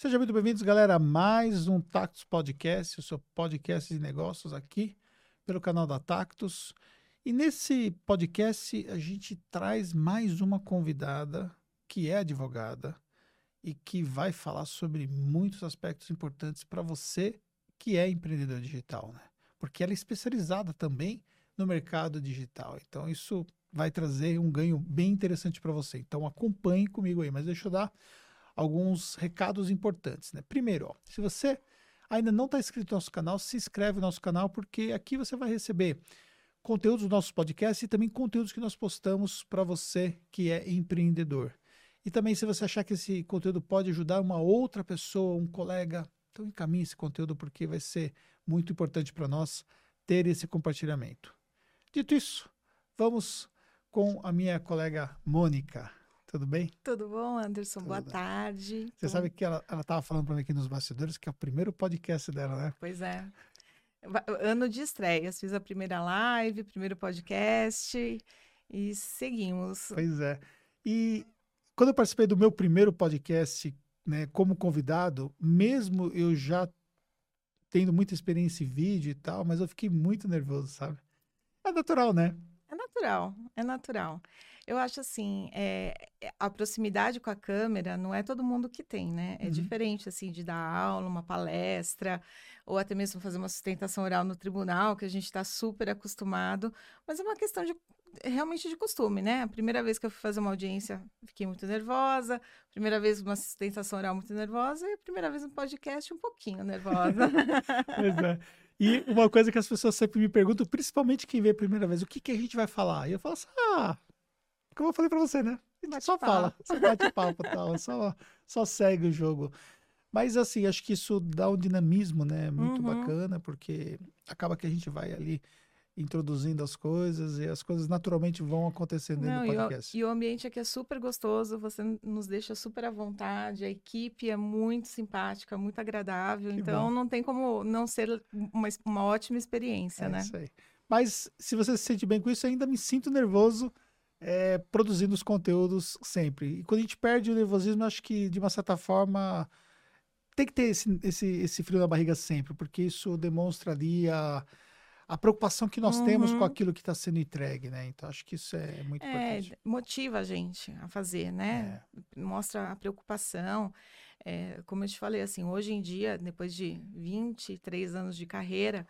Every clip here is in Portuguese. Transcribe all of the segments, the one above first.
Sejam muito bem-vindos, galera, a mais um Tactus Podcast, o seu podcast de negócios aqui pelo canal da Tactus. E nesse podcast a gente traz mais uma convidada que é advogada e que vai falar sobre muitos aspectos importantes para você que é empreendedor digital, né? Porque ela é especializada também no mercado digital. Então isso vai trazer um ganho bem interessante para você. Então acompanhe comigo aí, mas deixa eu dar alguns recados importantes. Né? Primeiro, ó, se você ainda não está inscrito no nosso canal, se inscreve no nosso canal, porque aqui você vai receber conteúdos dos nossos podcasts e também conteúdos que nós postamos para você que é empreendedor. E também, se você achar que esse conteúdo pode ajudar uma outra pessoa, um colega, então encaminhe esse conteúdo, porque vai ser muito importante para nós ter esse compartilhamento. Dito isso, vamos com a minha colega Mônica. Tudo bem? Tudo bom, Anderson? Tudo. Boa tarde. Você sabe que ela estava falando para mim aqui nos bastidores que é o primeiro podcast dela, né? Pois é. Ano de estreias. Fiz a primeira live, primeiro podcast e seguimos. Pois é. E quando eu participei do meu primeiro podcast né, como convidado, mesmo eu já tendo muita experiência em vídeo e tal, mas eu fiquei muito nervoso, sabe? É natural, né? É natural, é natural. Eu acho assim, é, a proximidade com a câmera não é todo mundo que tem, né? É uhum. diferente, assim, de dar aula, uma palestra, ou até mesmo fazer uma sustentação oral no tribunal, que a gente está super acostumado, mas é uma questão de realmente de costume, né? A primeira vez que eu fui fazer uma audiência, fiquei muito nervosa. Primeira vez uma sustentação oral muito nervosa e a primeira vez um podcast um pouquinho nervosa. pois é. E uma coisa que as pessoas sempre me perguntam, principalmente quem vê a primeira vez, o que, que a gente vai falar? E eu falo assim, ah, como eu falei para você, né? Só fala, só bate papo e tal, só, só segue o jogo. Mas assim, acho que isso dá um dinamismo, né? Muito uhum. bacana, porque acaba que a gente vai ali introduzindo as coisas e as coisas naturalmente vão acontecendo Não, no podcast. E o, e o, ambiente aqui é super gostoso, você nos deixa super à vontade, a equipe é muito simpática, muito agradável, que então bom. não tem como não ser uma, uma ótima experiência, é né? Isso aí. Mas se você se sente bem com isso, ainda me sinto nervoso é, produzindo os conteúdos sempre. E quando a gente perde o nervosismo, acho que de uma certa forma tem que ter esse, esse, esse frio na barriga sempre, porque isso demonstra ali a, a preocupação que nós uhum. temos com uhum. aquilo que está sendo entregue, né? Então acho que isso é muito é, importante. Motiva a gente a fazer, né? É. Mostra a preocupação. É, como eu te falei, assim, hoje em dia, depois de 23 anos de carreira,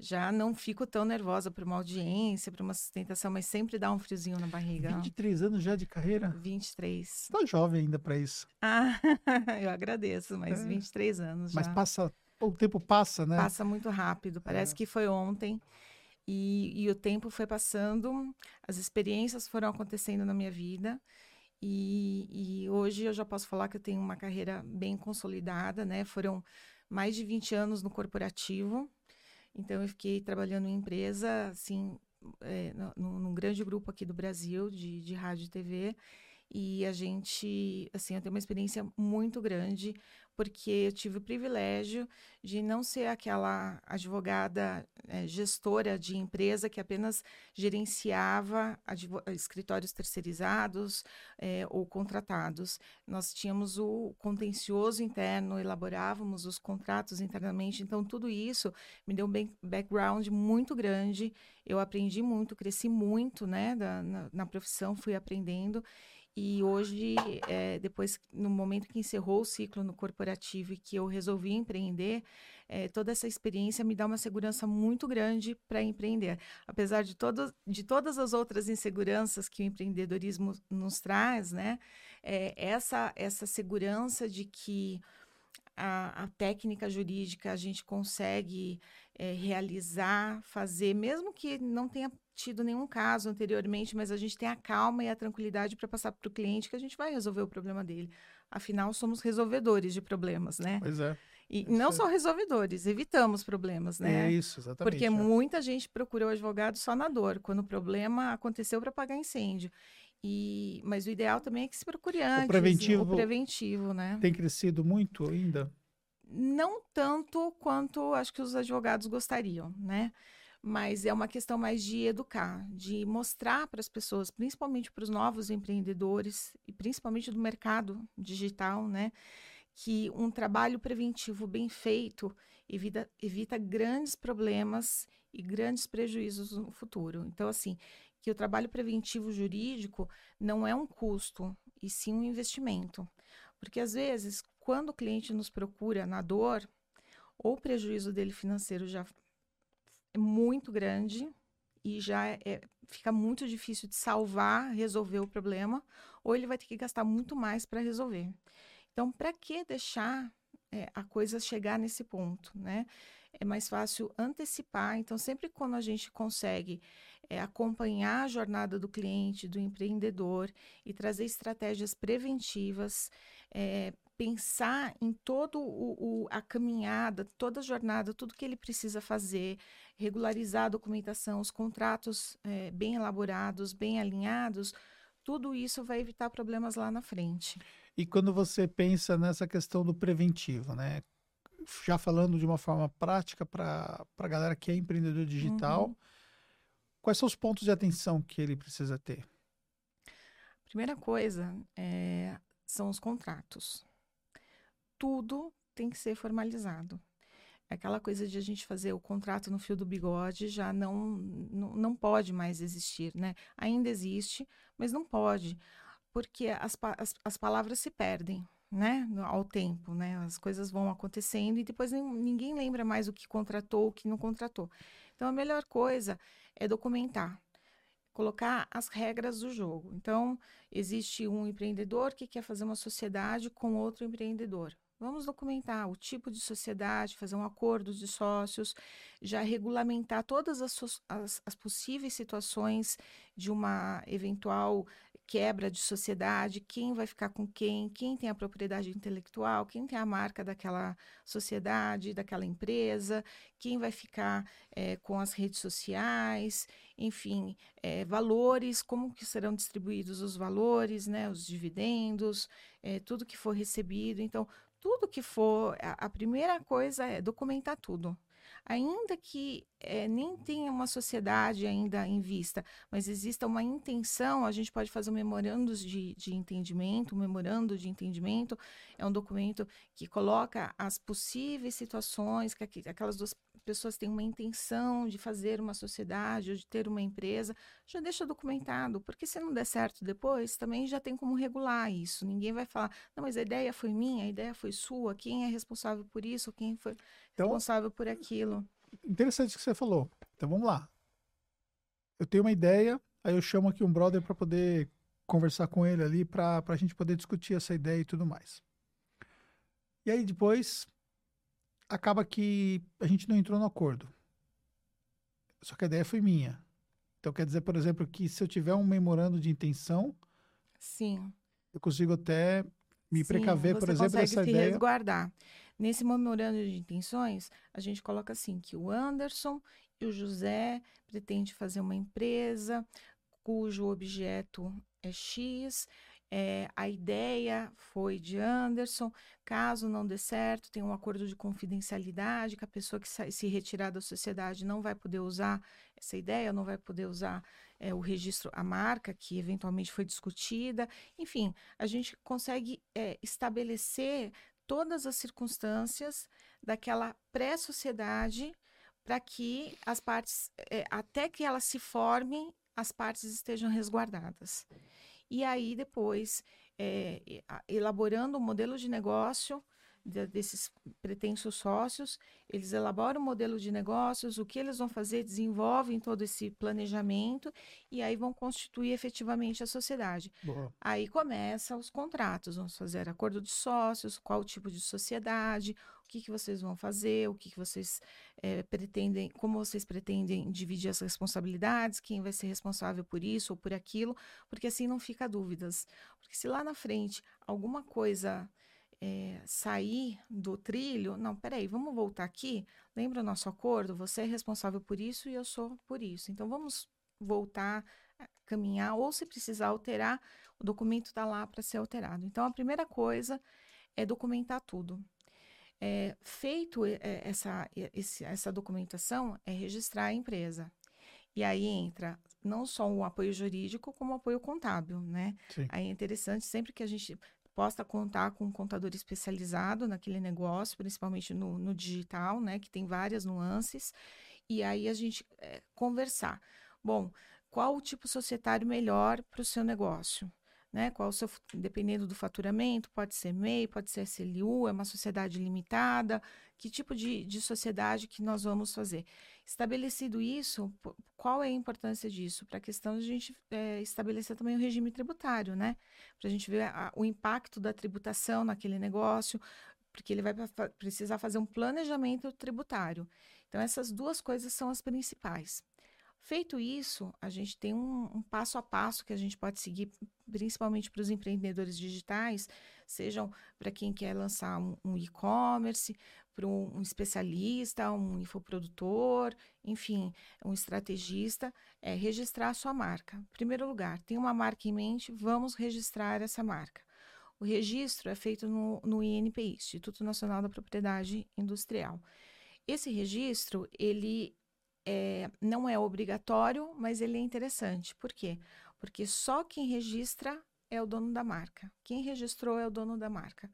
já não fico tão nervosa para uma audiência, para uma sustentação, mas sempre dá um friozinho na barriga. 23 anos já de carreira? 23. Tá jovem ainda para isso. Ah, eu agradeço, mas é. 23 anos já. Mas passa, o tempo passa, né? Passa muito rápido, parece é. que foi ontem. E, e o tempo foi passando, as experiências foram acontecendo na minha vida. E, e, hoje eu já posso falar que eu tenho uma carreira bem consolidada, né? Foram mais de 20 anos no corporativo, então, eu fiquei trabalhando em empresa, assim, é, num, num grande grupo aqui do Brasil de, de rádio e TV. E a gente, assim, eu tenho uma experiência muito grande, porque eu tive o privilégio de não ser aquela advogada é, gestora de empresa que apenas gerenciava escritórios terceirizados é, ou contratados. Nós tínhamos o contencioso interno, elaborávamos os contratos internamente, então tudo isso me deu um background muito grande. Eu aprendi muito, cresci muito né, da, na, na profissão, fui aprendendo. E hoje, é, depois, no momento que encerrou o ciclo no corporativo e que eu resolvi empreender, é, toda essa experiência me dá uma segurança muito grande para empreender. Apesar de, todo, de todas as outras inseguranças que o empreendedorismo nos traz, né? É, essa, essa segurança de que a, a, técnica jurídica a gente consegue é, realizar, fazer, mesmo que não tenha tido nenhum caso anteriormente, mas a gente tem a calma e a tranquilidade para passar para o cliente que a gente vai resolver o problema dele. Afinal, somos resolvedores de problemas, né? Pois é. E não é. só resolvedores, evitamos problemas, né? É isso, exatamente. Porque é. muita gente procura o advogado só na dor, quando o problema aconteceu para pagar incêndio. E, mas o ideal também é que se procure antes. O preventivo, o preventivo, né? Tem crescido muito ainda? Não tanto quanto acho que os advogados gostariam, né? mas é uma questão mais de educar, de mostrar para as pessoas, principalmente para os novos empreendedores e principalmente do mercado digital, né, que um trabalho preventivo bem feito evita, evita grandes problemas e grandes prejuízos no futuro. Então, assim, que o trabalho preventivo jurídico não é um custo, e sim um investimento. Porque, às vezes, quando o cliente nos procura na dor, ou o prejuízo dele financeiro já é muito grande e já é, fica muito difícil de salvar, resolver o problema, ou ele vai ter que gastar muito mais para resolver. Então, para que deixar é, a coisa chegar nesse ponto, né? É mais fácil antecipar. Então, sempre quando a gente consegue é, acompanhar a jornada do cliente, do empreendedor e trazer estratégias preventivas, é, pensar em toda a caminhada, toda a jornada, tudo que ele precisa fazer, regularizar a documentação, os contratos é, bem elaborados, bem alinhados, tudo isso vai evitar problemas lá na frente. E quando você pensa nessa questão do preventivo, né? Já falando de uma forma prática para a galera que é empreendedor digital, uhum. quais são os pontos de atenção que ele precisa ter? Primeira coisa é, são os contratos tudo tem que ser formalizado. Aquela coisa de a gente fazer o contrato no fio do bigode já não, não, não pode mais existir, né? Ainda existe, mas não pode, porque as, as, as palavras se perdem, né? Ao tempo, né? As coisas vão acontecendo e depois ninguém lembra mais o que contratou, o que não contratou. Então, a melhor coisa é documentar colocar as regras do jogo. Então, existe um empreendedor que quer fazer uma sociedade com outro empreendedor. Vamos documentar o tipo de sociedade, fazer um acordo de sócios, já regulamentar todas as, as, as, possíveis situações de uma eventual quebra de sociedade, quem vai ficar com quem, quem tem a propriedade intelectual, quem tem a marca daquela sociedade, daquela empresa, quem vai ficar é, com as redes sociais, enfim, é, valores, como que serão distribuídos os valores, né, os dividendos, é, tudo que for recebido. Então, tudo que for, a, a primeira coisa é documentar tudo ainda que é, nem tenha uma sociedade ainda em vista, mas exista uma intenção, a gente pode fazer um memorando de, de entendimento, um memorando de entendimento é um documento que coloca as possíveis situações que aquelas duas pessoas têm uma intenção de fazer uma sociedade ou de ter uma empresa, já deixa documentado, porque se não der certo depois, também já tem como regular isso. Ninguém vai falar, não, mas a ideia foi minha, a ideia foi sua, quem é responsável por isso, quem foi então, responsável por aquilo. Interessante o que você falou. Então vamos lá. Eu tenho uma ideia, aí eu chamo aqui um brother para poder conversar com ele ali, para a gente poder discutir essa ideia e tudo mais. E aí depois acaba que a gente não entrou no acordo. Só que a ideia foi minha. Então quer dizer, por exemplo, que se eu tiver um memorando de intenção, sim, eu consigo até me Sim, precaver, por exemplo, dessa se ideia. resguardar. Nesse memorando de intenções, a gente coloca assim que o Anderson e o José pretendem fazer uma empresa cujo objeto é X, é, a ideia foi de Anderson. Caso não dê certo, tem um acordo de confidencialidade que a pessoa que se retirar da sociedade não vai poder usar essa ideia, não vai poder usar é, o registro, a marca que eventualmente foi discutida. Enfim, a gente consegue é, estabelecer todas as circunstâncias daquela pré-sociedade para que as partes, é, até que elas se formem, as partes estejam resguardadas. E aí, depois, é, elaborando um modelo de negócio de, desses pretensos sócios, eles elaboram um modelo de negócios, o que eles vão fazer, desenvolvem todo esse planejamento e aí vão constituir efetivamente a sociedade. Boa. Aí começa os contratos, vamos fazer acordo de sócios, qual tipo de sociedade, que, que vocês vão fazer, o que, que vocês é, pretendem, como vocês pretendem dividir as responsabilidades, quem vai ser responsável por isso ou por aquilo, porque assim não fica dúvidas. Porque se lá na frente alguma coisa é, sair do trilho, não, peraí, vamos voltar aqui, lembra o nosso acordo? Você é responsável por isso e eu sou por isso. Então vamos voltar caminhar, ou se precisar alterar, o documento está lá para ser alterado. Então, a primeira coisa é documentar tudo. É, feito é, essa, essa documentação, é registrar a empresa. E aí entra não só o apoio jurídico, como o apoio contábil, né? Sim. Aí é interessante, sempre que a gente possa contar com um contador especializado naquele negócio, principalmente no, no digital, né, que tem várias nuances, e aí a gente é, conversar. Bom, qual o tipo societário melhor para o seu negócio? Né? Qual o seu, dependendo do faturamento, pode ser MEI, pode ser SLU, é uma sociedade limitada, que tipo de, de sociedade que nós vamos fazer? Estabelecido isso, qual é a importância disso? Para a questão de a gente é, estabelecer também o regime tributário, né? Para a gente ver a, o impacto da tributação naquele negócio, porque ele vai precisar fazer um planejamento tributário. Então, essas duas coisas são as principais. Feito isso, a gente tem um, um, passo a passo que a gente pode seguir, principalmente para os empreendedores digitais, sejam para quem quer lançar um, um e-commerce, para um, um, especialista, um infoprodutor, enfim, um estrategista, é registrar a sua marca. Primeiro lugar, tem uma marca em mente, vamos registrar essa marca. O registro é feito no, no INPI, Instituto Nacional da Propriedade Industrial. Esse registro, ele é, não é obrigatório, mas ele é interessante. Por quê? Porque só quem registra é o dono da marca. Quem registrou é o dono da marca.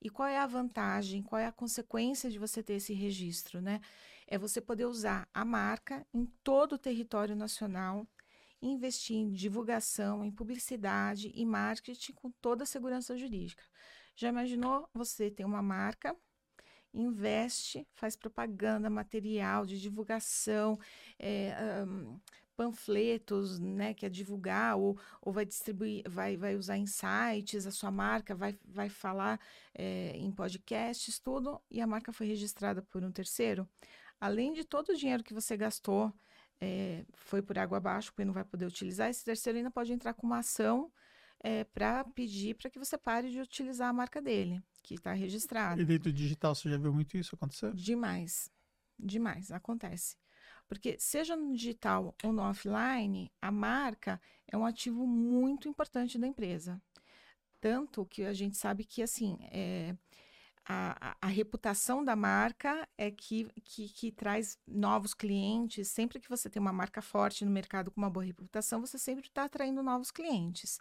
E qual é a vantagem, qual é a consequência de você ter esse registro, né? É você poder usar a marca em todo o território nacional, investir em divulgação, em publicidade e marketing com toda a segurança jurídica. Já imaginou você ter uma marca investe, faz propaganda, material de divulgação, é, um, panfletos, né, que é divulgar ou, ou vai distribuir, vai, vai usar em sites, a sua marca vai, vai falar é, em podcasts, tudo, e a marca foi registrada por um terceiro. Além de todo o dinheiro que você gastou, é, foi por água abaixo, porque não vai poder utilizar, esse terceiro ainda pode entrar com uma ação é, para pedir para que você pare de utilizar a marca dele que está registrado. E dentro do digital você já viu muito isso acontecer? Demais. Demais, acontece. Porque seja no digital ou no offline, a marca é um ativo muito importante da empresa. Tanto que a gente sabe que, assim, é, a, a, a, reputação da marca é que, que, que, traz novos clientes. Sempre que você tem uma marca forte no mercado com uma boa reputação, você sempre está atraindo novos clientes.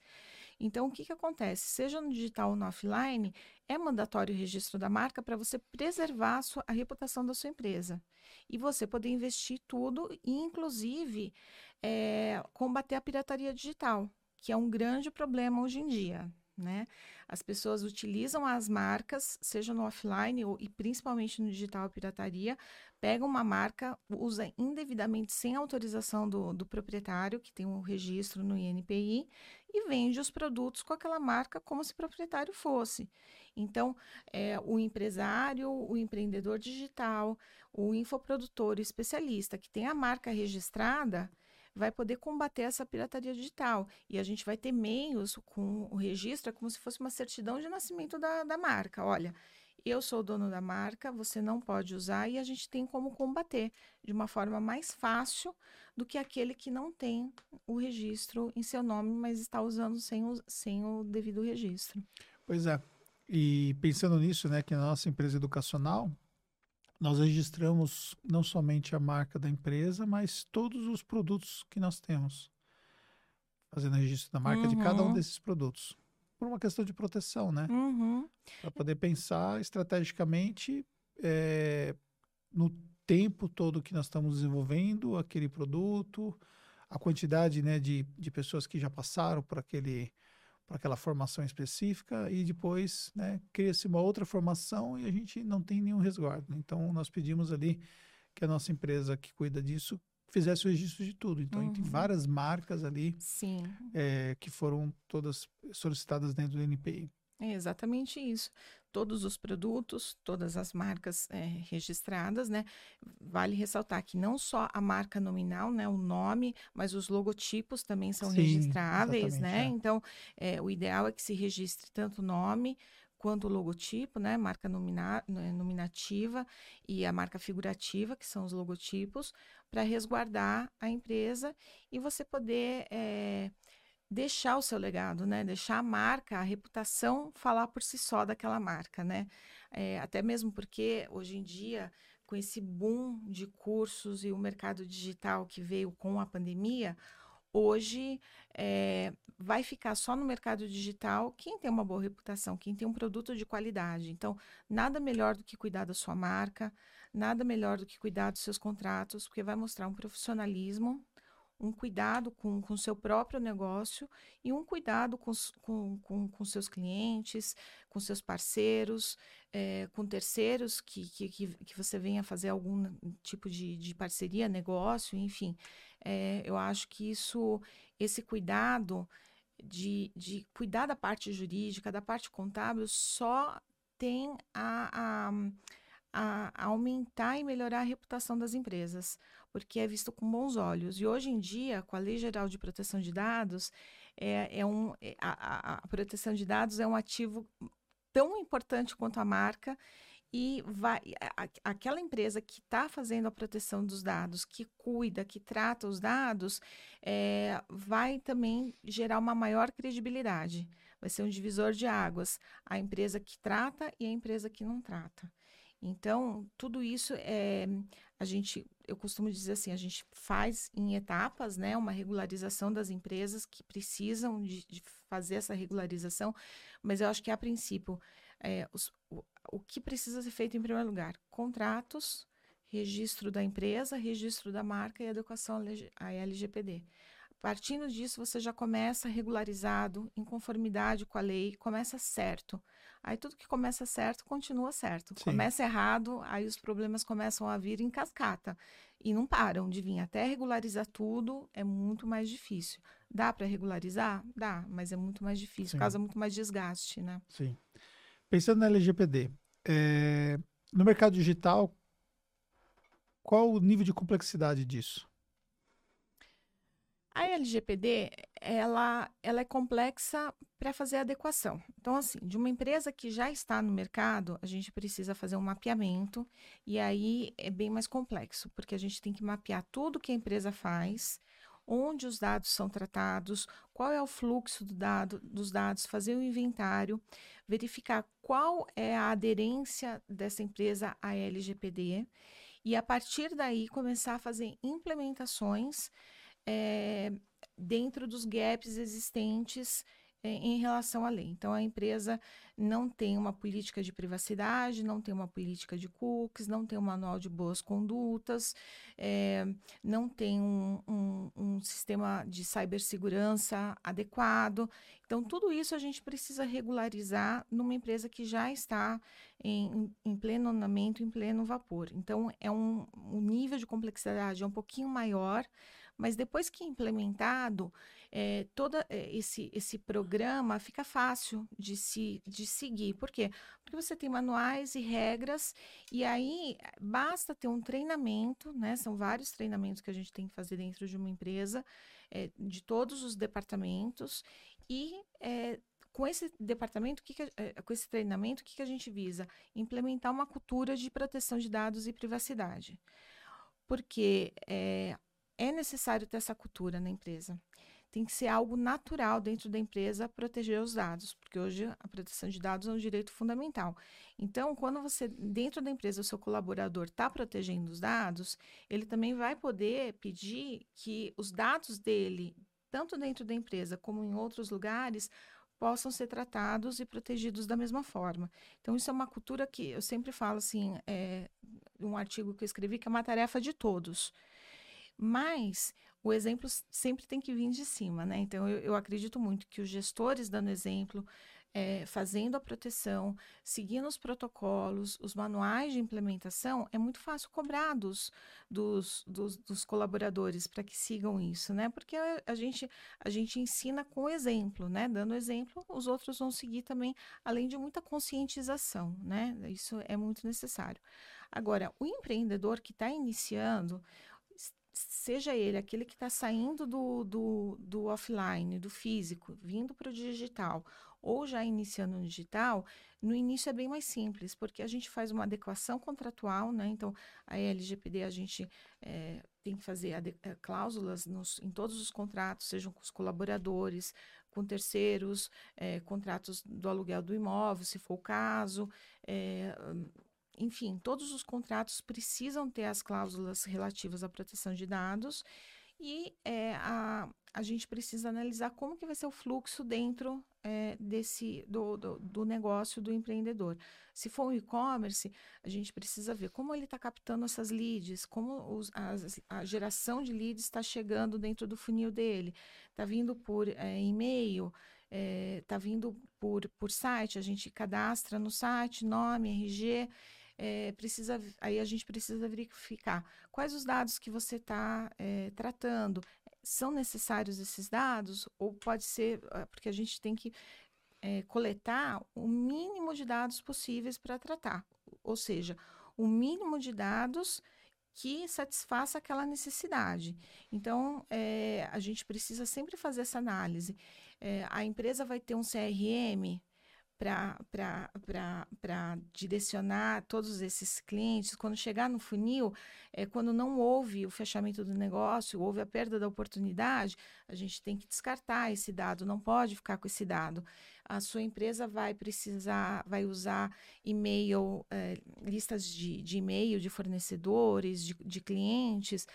Então, o que, que acontece? Seja no digital ou no offline, é mandatório o registro da marca para você preservar a, sua, a, reputação da sua empresa. E você poder investir tudo e, inclusive, é, combater a pirataria digital, que é um grande problema hoje em dia. Né? As pessoas utilizam as marcas, seja no offline ou, e principalmente no digital pirataria, pegam uma marca, usa indevidamente sem autorização do, do proprietário, que tem um registro no INPI, e vende os produtos com aquela marca como se o proprietário fosse. Então, é, o empresário, o empreendedor digital, o infoprodutor, o especialista que tem a marca registrada, vai poder combater essa pirataria digital. E a gente vai ter meios com o registro, é como se fosse uma certidão de nascimento da, da marca. Olha, eu sou o dono da marca, você não pode usar, e a gente tem como combater de uma forma mais fácil do que aquele que não tem o registro em seu nome, mas está usando sem o, sem o devido registro. Pois é. E pensando nisso, né, que na nossa empresa educacional, nós registramos não somente a marca da empresa, mas todos os produtos que nós temos. Fazendo registro da marca uhum. de cada um uhum. desses produtos por uma questão de proteção, né? Uhum. Para poder pensar estrategicamente é, no tempo todo que nós estamos desenvolvendo aquele produto, a quantidade né, de, de pessoas que já passaram por aquele por aquela formação específica e depois né, cria-se uma outra formação e a gente não tem nenhum resguardo. Então, nós pedimos ali que a nossa empresa que cuida disso fizesse o registro de tudo. Então, uhum. tem várias marcas ali é, que foram todas solicitadas dentro do NPI. É exatamente isso. Todos os produtos, todas as marcas é, registradas, né? Vale ressaltar que não só a marca nominal, né, o nome, mas os logotipos também são Sim, registráveis, né? É. Então, é, o ideal é que se registre tanto o nome quanto o logotipo, né, marca nomina, né, nominativa e a marca figurativa, que são os logotipos, para resguardar a empresa e você poder é, deixar o seu legado, né, deixar a marca, a reputação falar por si só daquela marca, né, é, até mesmo porque hoje em dia com esse boom de cursos e o mercado digital que veio com a pandemia, hoje é, vai ficar só no mercado digital quem tem uma boa reputação, quem tem um produto de qualidade. Então, nada melhor do que cuidar da sua marca, nada melhor do que cuidar dos seus contratos, porque vai mostrar um profissionalismo, um cuidado com o seu próprio negócio e um cuidado com, com, com, com seus clientes, com seus parceiros, é, com terceiros que, que, que você venha fazer algum tipo de, de parceria, negócio, enfim. É, eu acho que isso, esse cuidado de, de cuidar da parte jurídica, da parte contábil, só tem a, a a, aumentar e melhorar a reputação das empresas, porque é visto com bons olhos. E hoje em dia, com a Lei Geral de Proteção de Dados, é, é um, é, a, a, proteção de dados é um ativo tão importante quanto a marca e vai aquela empresa que está fazendo a proteção dos dados, que cuida, que trata os dados, é, vai também gerar uma maior credibilidade. Vai ser um divisor de águas. A empresa que trata e a empresa que não trata. Então, tudo isso é a gente, eu costumo dizer assim, a gente faz em etapas, né, uma regularização das empresas que precisam de, de fazer essa regularização, mas eu acho que a princípio é, os, o, o que precisa ser feito em primeiro lugar, contratos, registro da empresa, registro da marca e adequação à LGPD. Partindo disso, você já começa regularizado, em conformidade com a lei, começa certo. Aí tudo que começa certo, continua certo. Sim. Começa errado, aí os problemas começam a vir em cascata. E não param de vir. Até regularizar tudo é muito mais difícil. Dá para regularizar? Dá, mas é muito mais difícil, Sim. causa muito mais desgaste, né? Sim. Pensando na LGPD, é... no mercado digital, qual o nível de complexidade disso? A LGPD, ela, ela é complexa para fazer adequação. Então, assim, de uma empresa que já está no mercado, a gente precisa fazer um mapeamento e aí é bem mais complexo, porque a gente tem que mapear tudo que a empresa faz, onde os dados são tratados, qual é o fluxo do dado, dos dados, fazer o inventário, verificar qual é a aderência dessa empresa à LGPD e, a partir daí, começar a fazer implementações é, dentro dos gaps existentes é, em relação à lei. Então, a empresa não tem uma política de privacidade, não tem uma política de cookies, não tem um manual de boas condutas, é, não tem um, um, um, sistema de cibersegurança adequado. Então, tudo isso a gente precisa regularizar numa empresa que já está em, em pleno andamento, em pleno vapor. Então, é um, um nível de complexidade é um pouquinho maior, mas depois que implementado, é, todo eh, esse, esse programa fica fácil de, se, de seguir. Por quê? Porque você tem manuais e regras, e aí basta ter um treinamento, né? São vários treinamentos que a gente tem que fazer dentro de uma empresa, é, de todos os departamentos, e é, com esse departamento, que que, com esse treinamento, o que, que a gente visa? Implementar uma cultura de proteção de dados e privacidade. Porque é, é necessário ter essa cultura na empresa. Tem que ser algo natural dentro da empresa proteger os dados, porque hoje a proteção de dados é um direito fundamental. Então, quando você, dentro da empresa, o seu colaborador está protegendo os dados, ele também vai poder pedir que os dados dele, tanto dentro da empresa como em outros lugares, possam ser tratados e protegidos da mesma forma. Então, isso é uma cultura que eu sempre falo assim, é, um artigo que eu escrevi, que é uma tarefa de todos. Mas o exemplo sempre tem que vir de cima, né? Então, eu, eu acredito muito que os gestores dando exemplo, é, fazendo a proteção, seguindo os protocolos, os manuais de implementação, é muito fácil cobrar dos, dos, dos, dos colaboradores para que sigam isso, né? Porque a, a, gente, a gente ensina com exemplo, né? Dando exemplo, os outros vão seguir também, além de muita conscientização, né? Isso é muito necessário. Agora, o empreendedor que está iniciando, seja ele aquele que está saindo do, do, do offline, do físico, vindo para o digital, ou já iniciando no digital, no início é bem mais simples, porque a gente faz uma adequação contratual, né? Então, a LGPD a gente é, tem que fazer é, cláusulas nos, em todos os contratos, sejam com os colaboradores, com terceiros, é, contratos do aluguel do imóvel, se for o caso, é, enfim, todos os contratos precisam ter as cláusulas relativas à proteção de dados E é, a, a gente precisa analisar como que vai ser o fluxo dentro é, desse do, do, do, negócio do empreendedor. Se for um e-commerce, a gente precisa ver como ele está captando essas leads, como os, as, a geração de leads está chegando dentro do funil dele. Está vindo por é, e-mail, está vindo por, por site, a gente cadastra no site, nome, RG. É, precisa, aí a gente precisa verificar quais os dados que você está é, tratando são necessários esses dados? Ou pode ser, ah, porque a gente tem que é, coletar o mínimo de dados possíveis para tratar, ou seja, o mínimo de dados que satisfaça aquela necessidade. Então, é, a gente precisa sempre fazer essa análise. É, a empresa vai ter um CRM para direcionar todos esses clientes. Quando chegar no funil, é, quando não houve o fechamento do negócio, houve a perda da oportunidade, a gente tem que descartar esse dado, não pode ficar com esse dado. A sua empresa vai precisar, vai usar e-mail, é, listas de, de e-mail de fornecedores, de, de clientes,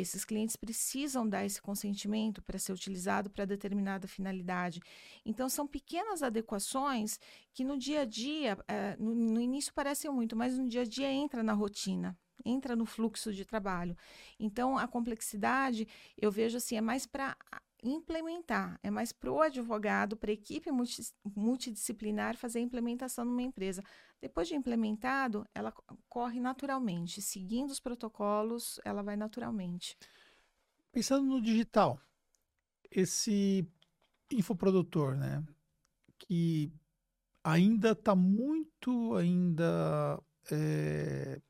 esses clientes precisam dar esse consentimento para ser utilizado para determinada finalidade. Então, são pequenas adequações que no dia a dia, é, no, no início parecem muito, mas no dia a dia entra na rotina entra no fluxo de trabalho. Então, a complexidade, eu vejo assim, é mais para implementar, é mais para o advogado, para a equipe multidisciplinar fazer a implementação numa empresa. Depois de implementado, ela corre naturalmente, seguindo os protocolos, ela vai naturalmente. Pensando no digital, esse infoprodutor, né, que ainda está muito ainda é,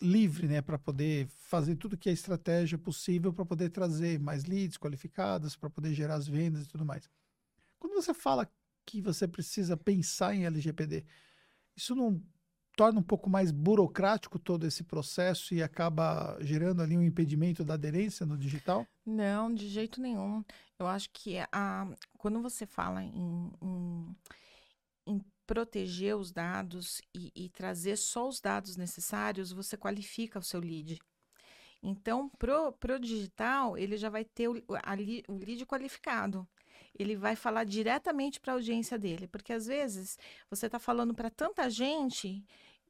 livre, né, para poder fazer tudo que é estratégia possível para poder trazer mais leads qualificados, para poder gerar as vendas e tudo mais. Quando você fala que você precisa pensar em LGPD, isso não torna um pouco mais burocrático todo esse processo e acaba gerando ali um impedimento da aderência no digital? Não, de jeito nenhum. Eu acho que a, quando você fala em, em, em proteger os dados e, e, trazer só os dados necessários, você qualifica o seu lead. Então, pro, pro digital, ele já vai ter o, a, o lead qualificado ele vai falar diretamente para a audiência dele, porque às vezes você está falando para tanta gente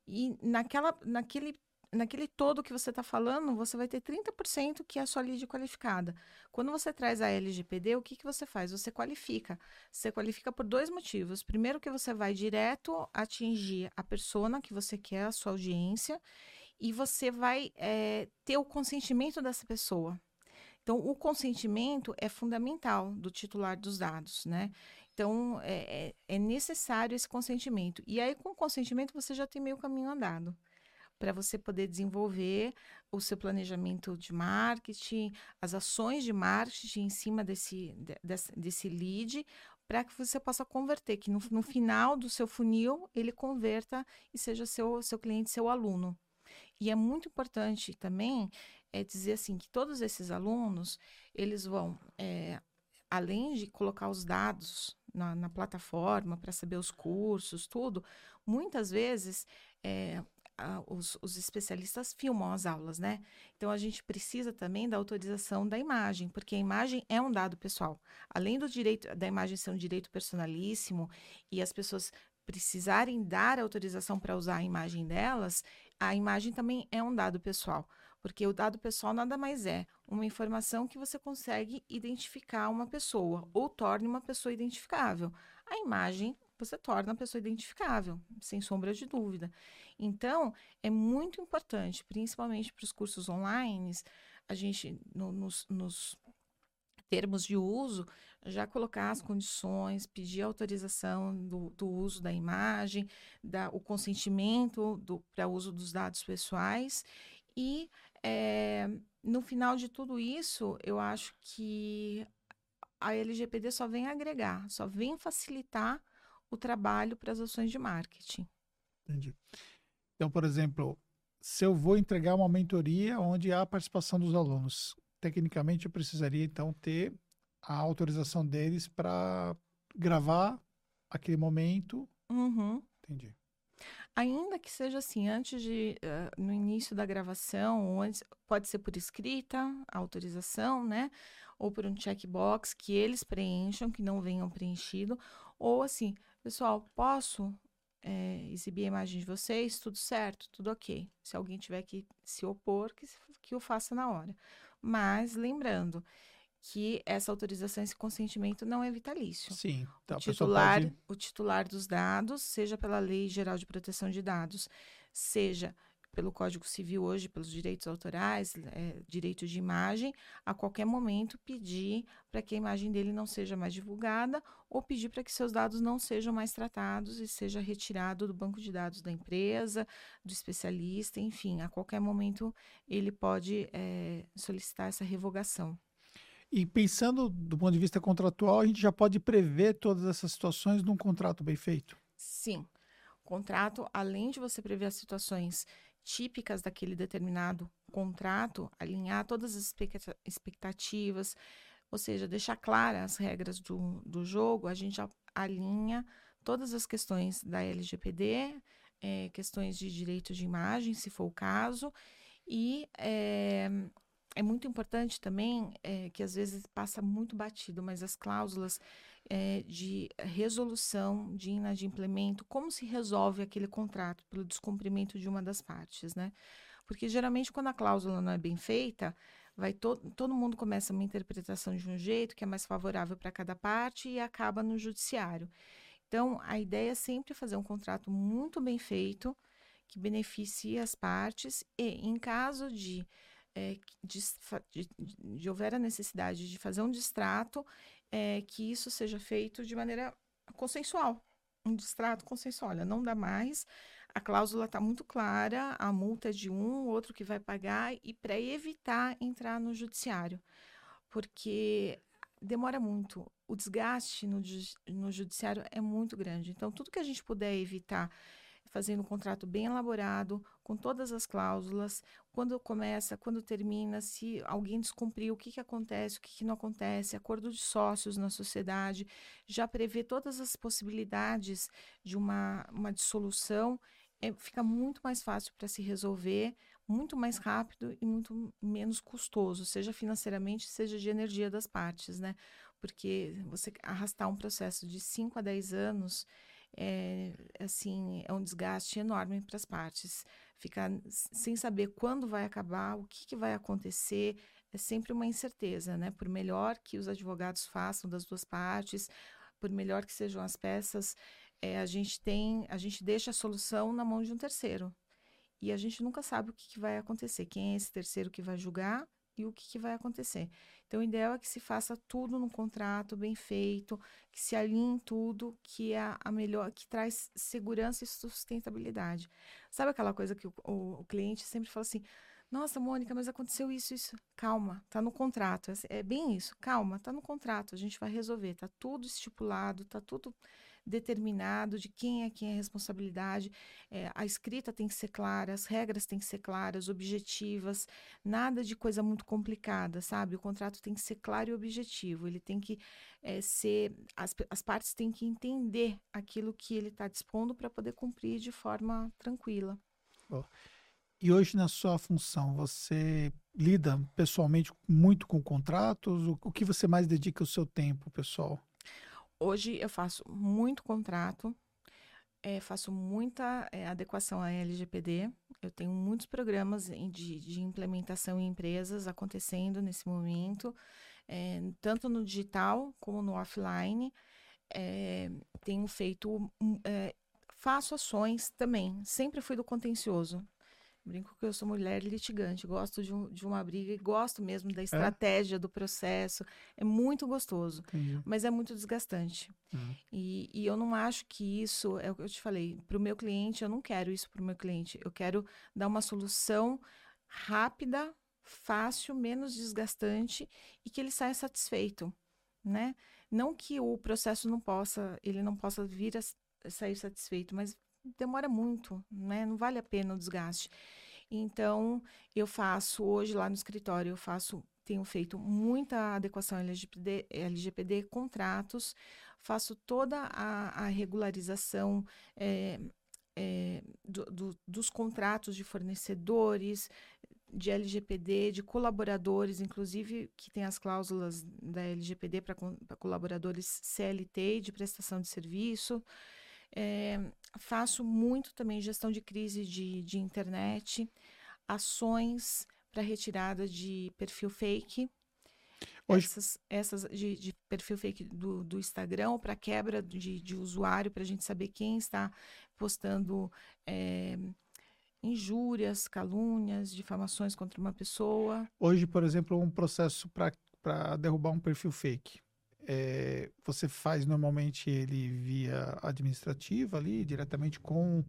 e naquela, naquele naquele todo que você está falando, você vai ter 30% que é a sua lead qualificada. Quando você traz a LGPD, o que, que você faz? Você qualifica. Você qualifica por dois motivos. Primeiro, que você vai direto atingir a persona que você quer, a sua audiência, e você vai é, ter o consentimento dessa pessoa. Então, o consentimento é fundamental do titular dos dados, né? Então, é, é, é necessário esse consentimento. E aí, com o consentimento, você já tem meio caminho andado para você poder desenvolver o seu planejamento de marketing, as ações de marketing em cima desse, desse, desse lead, para que você possa converter, que no, no, final do seu funil ele converta e seja seu, seu cliente, seu aluno. E é muito importante também é dizer assim que todos esses alunos eles vão é, além de colocar os dados na, na plataforma para saber os cursos tudo muitas vezes é, a, os, os, especialistas filmam as aulas, né? Então a gente precisa também da autorização da imagem, porque a imagem é um dado pessoal. Além do direito da imagem ser um direito personalíssimo e as pessoas precisarem dar autorização para usar a imagem delas, a imagem também é um dado pessoal. Porque o dado pessoal nada mais é uma informação que você consegue identificar uma pessoa ou torne uma pessoa identificável. A imagem você torna a pessoa identificável, sem sombra de dúvida. Então, é muito importante, principalmente para os cursos online, a gente, no, nos, nos termos de uso, já colocar as condições, pedir autorização do, do uso da imagem, da, o consentimento para uso dos dados pessoais e é, no final de tudo isso, eu acho que a LGPD só vem agregar, só vem facilitar o trabalho para as ações de marketing. Entendi. Então, por exemplo, se eu vou entregar uma mentoria onde há a participação dos alunos, tecnicamente eu precisaria então ter a autorização deles para gravar aquele momento. Uhum. Entendi. ainda que seja assim, antes de, uh, no início da gravação, antes, pode ser por escrita, autorização, né? Ou por um checkbox que eles preencham, que não venham preenchido, ou assim, pessoal, posso é, exibir a imagem de vocês? Tudo certo, tudo ok. Se alguém tiver que se opor, que, que o faça na hora. Mas lembrando que essa autorização, esse consentimento não é vitalício. Sim. O, titular, pode... o titular dos dados, seja pela Lei Geral de Proteção de Dados, seja pelo Código Civil hoje, pelos direitos autorais, é, direito de imagem, a qualquer momento pedir para que a imagem dele não seja mais divulgada ou pedir para que seus dados não sejam mais tratados e seja retirado do banco de dados da empresa, do especialista, enfim, a qualquer momento ele pode é, solicitar essa revogação. E pensando do ponto de vista contratual, a gente já pode prever todas essas situações num contrato bem feito? Sim. Contrato, além de você prever as situações típicas daquele determinado contrato, alinhar todas as expectativas, ou seja, deixar claras as regras do, do jogo, a gente alinha todas as questões da LGPD, é, questões de direito de imagem, se for o caso, e é, é muito importante também, é, que às vezes passa muito batido, mas as cláusulas é, de resolução, de inadimplemento, como se resolve aquele contrato pelo descumprimento de uma das partes, né? Porque geralmente quando a cláusula não é bem feita, vai to todo mundo começa uma interpretação de um jeito que é mais favorável para cada parte e acaba no judiciário. Então, a ideia é sempre fazer um contrato muito bem feito, que beneficie as partes e, em caso de é, de, de, de, houver a necessidade de fazer um distrato, é, que isso seja feito de maneira consensual. Um distrato consensual. Olha, não dá mais, a cláusula está muito clara, a multa é de um, outro que vai pagar, e para evitar entrar no judiciário. Porque demora muito. O desgaste no, no judiciário é muito grande. Então, tudo que a gente puder evitar fazendo um contrato bem elaborado, com todas as cláusulas, quando começa, quando termina, se alguém descumpriu, o que, que acontece, o que, que não acontece, acordo de sócios na sociedade, já prevê todas as possibilidades de uma, uma dissolução, é, fica muito mais fácil para se resolver, muito mais rápido e muito menos custoso, seja financeiramente, seja de energia das partes, né? Porque você arrastar um processo de 5 a 10 anos é, assim, é um desgaste enorme para as partes. Ficar sem saber quando vai acabar, o que, que vai acontecer, é sempre uma incerteza, né? Por melhor que os advogados façam das duas partes, por melhor que sejam as peças, é, a gente tem, a gente deixa a solução na mão de um terceiro. E a gente nunca sabe o que, que vai acontecer, quem é esse terceiro que vai julgar e o que, que vai acontecer. Então, o ideal é que se faça tudo no contrato, bem feito, que se alinhe tudo, que é a melhor, que traz segurança e sustentabilidade. Sabe aquela coisa que o, o, o cliente sempre fala assim: nossa, Mônica, mas aconteceu isso, isso. Calma, tá no contrato. É, é bem isso. Calma, tá no contrato. A gente vai resolver. Tá tudo estipulado, tá tudo determinado de quem é quem é a responsabilidade. É, a escrita tem que ser clara, as regras têm que ser claras, objetivas, nada de coisa muito complicada, sabe? O contrato tem que ser claro e objetivo, ele tem que é, ser. As, as partes têm que entender aquilo que ele está dispondo para poder cumprir de forma tranquila. Oh. E hoje, na sua função, você lida pessoalmente muito com contratos? O, o que você mais dedica o seu tempo, pessoal? Hoje eu faço muito contrato, é, faço muita é, adequação à LGPD. Eu tenho muitos programas de, de implementação em empresas acontecendo nesse momento, é, tanto no digital como no offline. tenho feito, faço ações também. Sempre fui do contencioso. Brinco que eu sou mulher litigante, gosto de, um, de uma briga e gosto mesmo da é? estratégia é? do processo. É muito gostoso, Entendi. mas é muito desgastante. Uhum. E, e, eu não acho que isso, é o que eu te falei, para o meu cliente, eu não quero isso para o meu cliente. Eu quero dar uma solução rápida, fácil, menos desgastante e que ele saia satisfeito, né? Não que o processo não possa, ele não possa vir a sair satisfeito, mas demora muito, né? Não vale a pena o desgaste. Então, eu faço hoje lá no escritório, eu faço, tenho feito muita adequação LGPD, LGPD contratos, faço toda a, a regularização, é, é, do, do, dos contratos de fornecedores, de LGPD, de colaboradores, inclusive que tem as cláusulas da LGPD para colaboradores CLT de prestação de serviço. É, faço muito também gestão de crise de, de internet, ações para retirada de perfil fake. Hoje... Essas, essas de, de, perfil fake do, do Instagram para quebra de, de usuário, para a gente saber quem está postando é, injúrias, calúnias, difamações contra uma pessoa. Hoje, por exemplo, um processo para derrubar um perfil fake. É, você faz normalmente ele via administrativa ali, diretamente com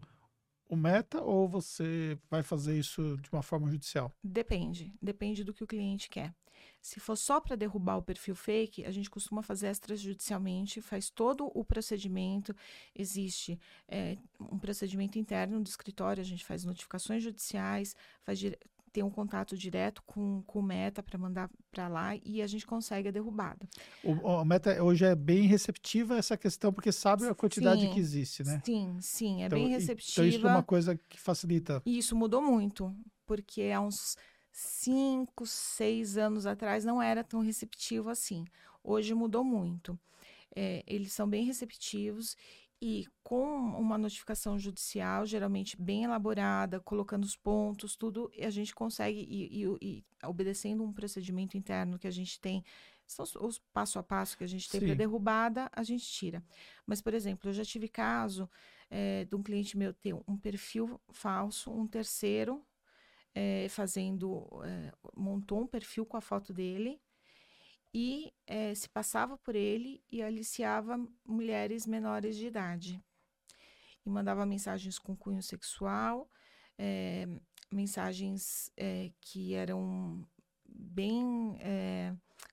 o Meta, ou você vai fazer isso de uma forma judicial? Depende, depende do que o cliente quer. Se for só para derrubar o perfil fake, a gente costuma fazer extrajudicialmente, faz todo o procedimento. Existe é, um procedimento interno do escritório, a gente faz notificações judiciais, faz tem um contato direto com, com o Meta para mandar para lá e a gente consegue a derrubada. O, o, Meta hoje é bem receptiva a essa questão, porque sabe a quantidade sim, que existe, né? Sim, sim, é então, bem receptiva. Então isso é uma coisa que facilita. E isso mudou muito, porque há uns cinco, seis anos atrás não era tão receptivo assim. Hoje mudou muito. É, eles são bem receptivos e com uma notificação judicial, geralmente bem elaborada, colocando os pontos, tudo, a gente consegue, e, e, e obedecendo um procedimento interno que a gente tem, são os, os passo a passo que a gente tem para derrubada, a gente tira. Mas, por exemplo, eu já tive caso é, de um cliente meu ter um perfil falso, um terceiro é, fazendo, é, montou um perfil com a foto dele, e é, se passava por ele e aliciava mulheres menores de idade. E mandava mensagens com cunho sexual, é, mensagens é, que eram bem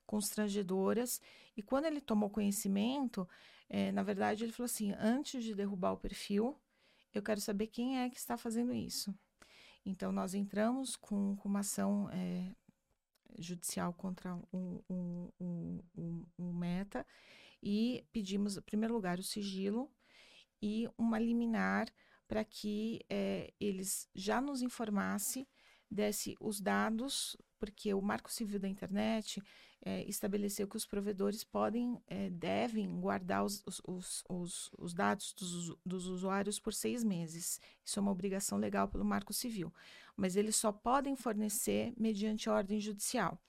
constrangedoras. E quando ele tomou conhecimento, na verdade, ele falou assim: antes de derrubar o perfil, eu quero saber quem é que está fazendo isso. Então, nós entramos com, com uma ação judicial contra um, um, um, um, meta e pedimos, em primeiro lugar, o sigilo e uma liminar para que é, eles já nos informassem, desse os dados, porque o Marco Civil da Internet é, estabeleceu que os provedores podem, é, devem guardar os, os, os, os dados dos, dos, usuários por seis meses. Isso é uma obrigação legal pelo Marco Civil mas eles só podem fornecer mediante ordem judicial.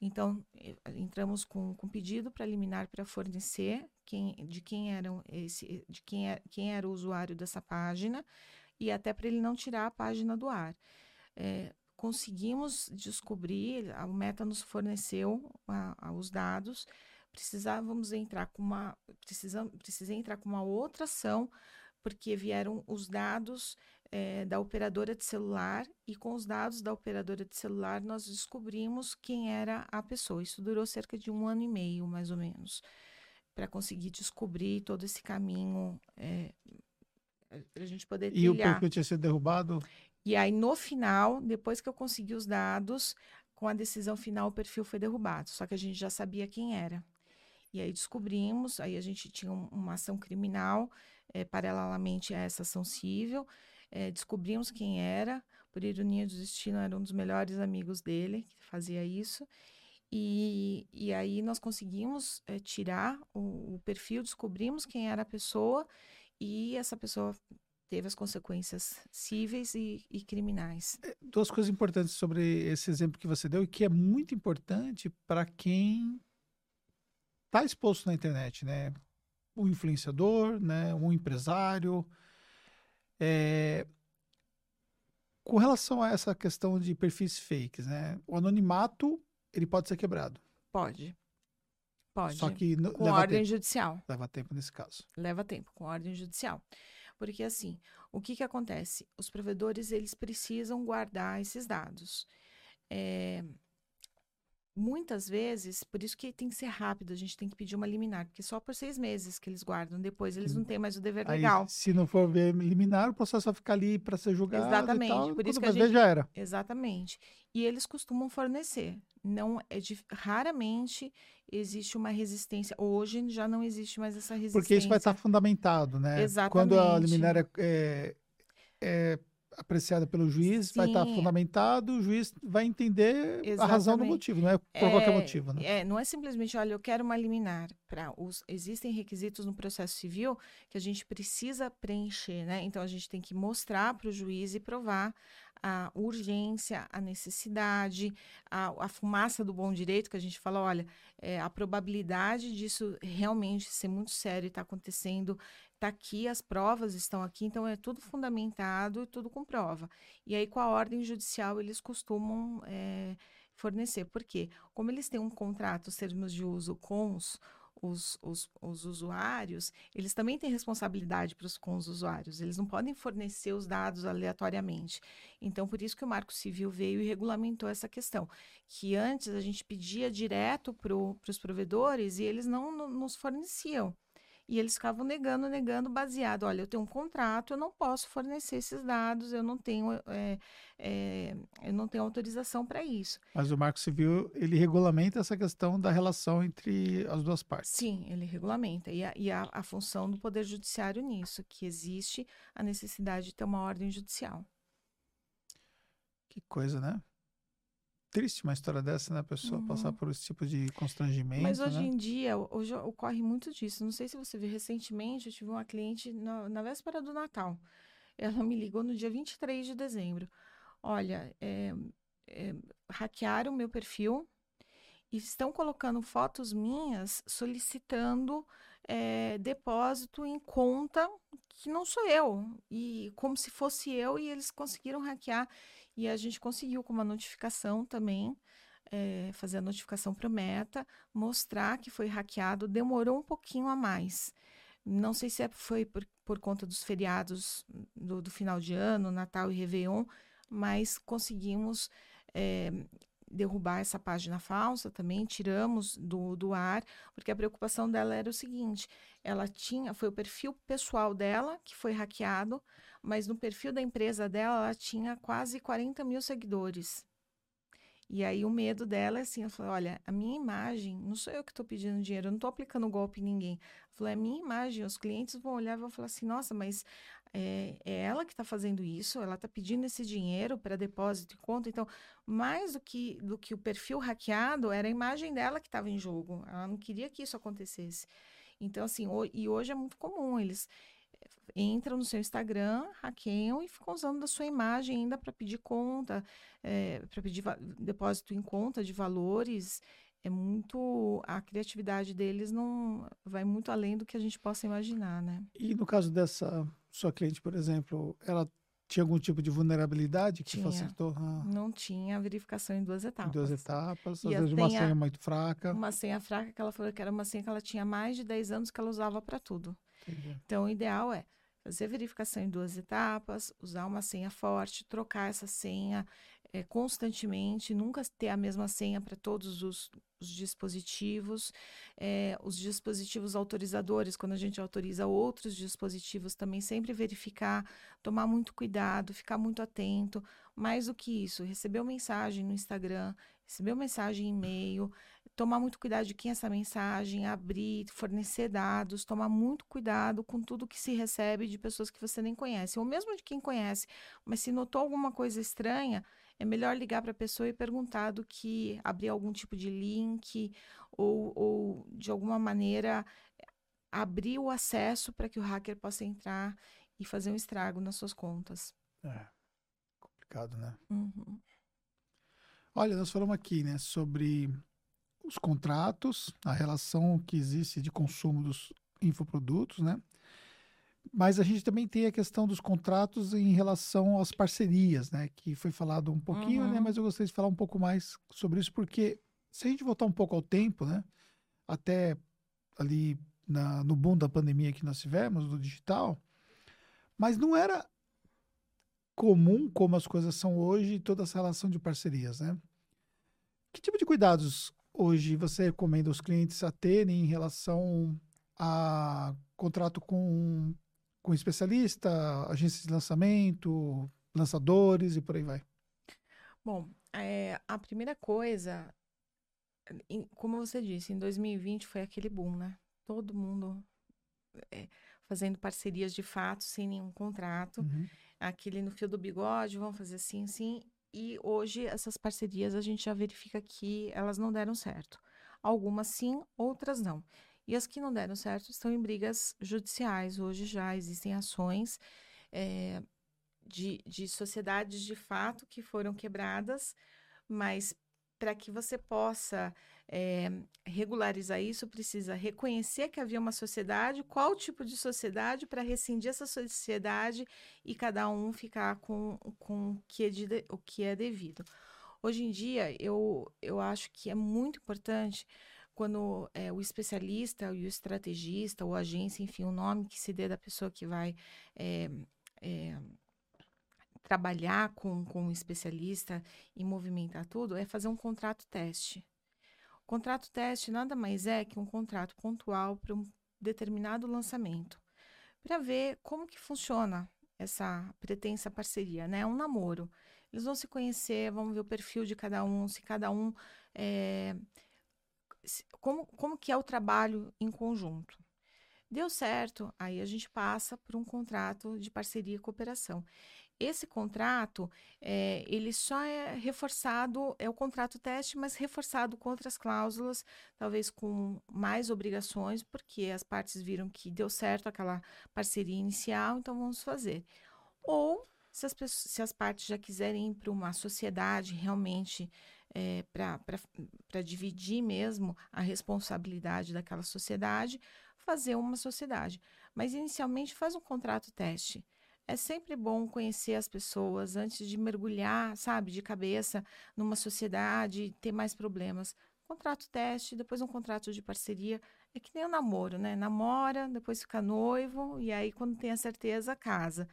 Então, eh, entramos com, com pedido para eliminar para fornecer quem, de quem, eram esse, de quem, é, quem era o usuário dessa página e até para ele não tirar a página do ar. É, conseguimos descobrir, a Meta nos forneceu a, a, os dados, precisávamos entrar com uma, precisam, precisei entrar com uma outra ação, porque vieram os dados é, da operadora de celular e com os dados da operadora de celular nós descobrimos quem era a pessoa. Isso durou cerca de um ano e meio, mais ou menos, para conseguir descobrir todo esse caminho é, para a gente poder trilhar. E o perfil tinha sido derrubado? E aí, no final, depois que eu consegui os dados, com a decisão final, o perfil foi derrubado. Só que a gente já sabia quem era. E aí descobrimos, aí a gente tinha uma ação criminal, é, paralelamente a essa ação civil, é, descobrimos quem era, por ironia do destino, era um dos melhores amigos dele que fazia isso. E, e aí nós conseguimos é, tirar o, o perfil, descobrimos quem era a pessoa e essa pessoa teve as consequências cíveis e, e, criminais. É, duas coisas importantes sobre esse exemplo que você deu e que é muito importante para quem está exposto na internet, né? Um influenciador, né? Um empresário, é, com relação a essa questão de perfis fakes, né? O anonimato, ele pode ser quebrado. Pode. Pode. Só que com ordem tempo. judicial. Leva tempo nesse caso. Leva tempo, com ordem judicial. Porque assim, o que que acontece? Os provedores, eles precisam guardar esses dados. É, muitas vezes, por isso que tem que ser rápido, a gente tem que pedir uma liminar, porque só por seis meses que eles guardam, depois eles não têm mais o dever Aí, legal. Se não for ver liminar, o processo vai ficar ali para ser julgado. Exatamente, tal, por isso que a gente. já era. Exatamente. E eles costumam fornecer. Não é de, raramente existe uma resistência. Hoje já não existe mais essa resistência. Porque isso vai estar fundamentado, né? Exatamente. Quando a liminar é, é é apreciada pelo juiz, vai estar fundamentado, o juiz vai entender Exatamente. a razão do motivo, não é por é, qualquer motivo. Né? É, não é simplesmente, olha, eu quero uma liminar. Pra os, existem requisitos no processo civil que a gente precisa preencher, né? Então a gente tem que mostrar para o juiz e provar a urgência, a necessidade, a, a, fumaça do bom direito, que a gente fala, olha, é, a probabilidade disso realmente ser muito sério e estar tá acontecendo está aqui, as provas estão aqui, então é tudo fundamentado e tudo com prova. E aí, com a ordem judicial, eles costumam é, fornecer. Por quê? Como eles têm um contrato, os termos de uso com os, os, os, os, usuários, eles também têm responsabilidade pros, com os usuários. Eles não podem fornecer os dados aleatoriamente. Então, por isso que o Marco Civil veio e regulamentou essa questão. Que antes a gente pedia direto para os provedores e eles não, não nos forneciam. E eles ficavam negando, negando, baseado, olha, eu tenho um contrato, eu não posso fornecer esses dados, eu não tenho, é, é, eu não tenho autorização para isso. Mas o Marco Civil, ele regulamenta essa questão da relação entre as duas partes. Sim, ele regulamenta. E a, e a, a função do Poder Judiciário nisso, que existe a necessidade de ter uma ordem judicial. Que coisa, né? Triste uma história dessa, né? A pessoa uhum. passar por esse tipo de constrangimento. Mas hoje né? em dia, hoje ocorre muito disso. Não sei se você viu recentemente, eu tive uma cliente na, na véspera do Natal. Ela me ligou no dia 23 de dezembro. Olha, é, é, hackearam o meu perfil e estão colocando fotos minhas solicitando é, depósito em conta que não sou eu. E como se fosse eu, e eles conseguiram hackear. E a gente conseguiu com uma notificação também, é, fazer a notificação para o Meta, mostrar que foi hackeado, demorou um pouquinho a mais. Não sei se é, foi por, por conta dos feriados do, do, final de ano, Natal e Réveillon, mas conseguimos é, derrubar essa página falsa também, tiramos do, do ar, porque a preocupação dela era o seguinte: ela tinha, foi o perfil pessoal dela que foi hackeado, mas no perfil da empresa dela, ela tinha quase 40 mil seguidores. E aí o medo dela é assim, eu falei, olha, a minha imagem, não sou eu que estou pedindo dinheiro, eu não estou aplicando golpe em ninguém. Eu falei, a minha imagem, os clientes vão olhar e vão falar assim, nossa, mas é, é ela que está fazendo isso, ela está pedindo esse dinheiro para depósito e conta. Então, mais do que, do que o perfil hackeado, era a imagem dela que estava em jogo. Ela não queria que isso acontecesse. Então, assim, e hoje é muito comum, eles entram no seu Instagram, hackeiam e ficam usando da sua imagem ainda para pedir conta, é, para pedir depósito em conta de valores. É muito. A criatividade deles não vai muito além do que a gente possa imaginar, né? E no caso dessa sua cliente, por exemplo, ela tinha algum tipo de vulnerabilidade que tinha. facilitou? Ah. Não tinha verificação em duas etapas. Em duas etapas, às vezes uma senha muito fraca. Uma senha fraca que ela falou que era uma senha que ela tinha mais de 10 anos que ela usava para tudo. Então, o ideal é fazer verificação em duas etapas, usar uma senha forte, trocar essa senha é, constantemente, nunca ter a mesma senha para todos os, os dispositivos. É, os dispositivos autorizadores, quando a gente autoriza outros dispositivos, também sempre verificar, tomar muito cuidado, ficar muito atento. Mais do que isso, recebeu mensagem no Instagram, recebeu mensagem em e-mail, tomar muito cuidado de quem é essa mensagem, abrir, fornecer dados, tomar muito cuidado com tudo que se recebe de pessoas que você nem conhece, ou mesmo de quem conhece, mas se notou alguma coisa estranha, é melhor ligar para a pessoa e perguntar do que abrir algum tipo de link ou, ou de alguma maneira abrir o acesso para que o hacker possa entrar e fazer um estrago nas suas contas. É, complicado, né? Uhum. Olha, nós falamos aqui, né, sobre os contratos, a relação que existe de consumo dos infoprodutos, né? Mas a gente também tem a questão dos contratos em relação às parcerias, né? Que foi falado um pouquinho, né? uhum. né? Mas eu gostaria de falar um pouco mais sobre isso, porque se a gente voltar um pouco ao tempo, né? Até ali na, no boom da pandemia que nós tivemos, do digital, mas não era comum como as coisas são hoje, toda essa relação de parcerias, né? Que tipo de cuidados hoje você recomenda os clientes a terem em relação a contrato com, com especialista, agências de lançamento, lançadores e por aí vai? Bom, é, a primeira coisa, em, como você disse, em 2020 foi aquele boom, né? Todo mundo é, fazendo parcerias de fato, sem nenhum contrato. Uhum. aquele no fio do bigode, vamos fazer assim, assim. E hoje essas parcerias a gente já verifica que elas não deram certo. Algumas sim, outras não. E as que não deram certo estão em brigas judiciais. Hoje já existem ações é, de, de sociedades de fato que foram quebradas, mas para que você possa é, regularizar isso, precisa reconhecer que havia uma sociedade, qual tipo de sociedade, para rescindir essa sociedade e cada um ficar com, com o, que é de, o que é devido. Hoje em dia, eu, eu acho que é muito importante quando é, o especialista, o estrategista, ou agência, enfim, o nome que se dê da pessoa que vai é, trabalhar com, com um especialista e movimentar tudo, é fazer um contrato teste. O contrato teste nada mais é que um contrato pontual para um determinado lançamento, para ver como que funciona essa pretensa parceria, né? É um namoro. Eles vão se conhecer, vão ver o perfil de cada um, se cada um é, como, como que é o trabalho em conjunto. Deu certo, aí a gente passa por um contrato de parceria e cooperação. Esse contrato, é, ele só é reforçado, é o contrato teste, mas reforçado com outras cláusulas, talvez com mais obrigações, porque as partes viram que deu certo aquela parceria inicial, então vamos fazer. Ou, se as, pessoas, se as partes já quiserem ir para uma sociedade realmente é, para dividir mesmo a responsabilidade daquela sociedade, fazer uma sociedade. Mas, inicialmente, faz um contrato teste é sempre bom conhecer as pessoas antes de mergulhar, sabe, de cabeça numa sociedade e ter mais problemas. Contrato teste, depois um contrato de parceria. É que nem o namoro, né? Namora, depois fica noivo e aí, quando tem a certeza, casa.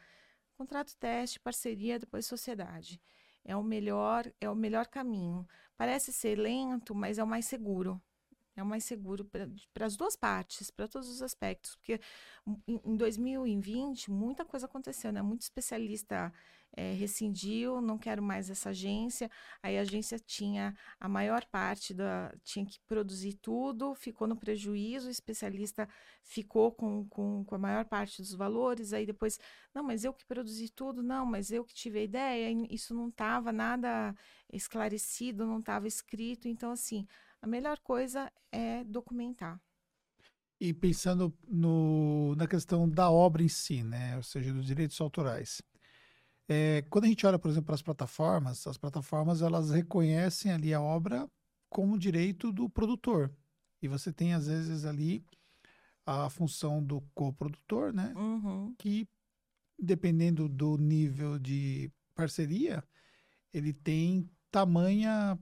Contrato teste, parceria, depois sociedade. É o melhor, é o melhor caminho. Parece ser lento, mas é o mais seguro. É o mais seguro para as duas partes, para todos os aspectos. Porque em, em 2020, muita coisa aconteceu, né? Muito especialista é, rescindiu, não quero mais essa agência. Aí a agência tinha a maior parte da. tinha que produzir tudo, ficou no prejuízo, o especialista ficou com, com, com a maior parte dos valores. Aí depois, não, mas eu que produzi tudo, não, mas eu que tive a ideia, isso não estava nada esclarecido, não estava escrito. Então, assim a melhor coisa é documentar. E pensando no, na questão da obra em si, né? Ou seja, dos direitos autorais. É, quando a gente olha, por exemplo, para as plataformas, as plataformas elas reconhecem ali a obra como direito do produtor. E você tem, às vezes, ali a função do coprodutor, né? Uhum. Que, dependendo do nível de parceria, ele tem tamanha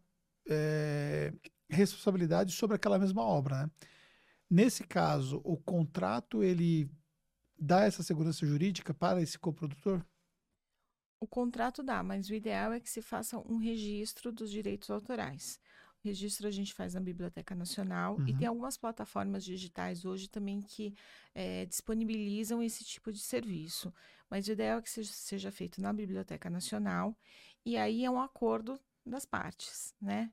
é, responsabilidade sobre aquela mesma obra. Né? Nesse caso, o contrato ele dá essa segurança jurídica para esse coprodutor? O contrato dá, mas o ideal é que se faça um registro dos direitos autorais. O registro a gente faz na Biblioteca Nacional uhum. e tem algumas plataformas digitais hoje também que é, disponibilizam esse tipo de serviço. Mas o ideal é que seja, seja feito na Biblioteca Nacional e aí é um acordo das partes, né?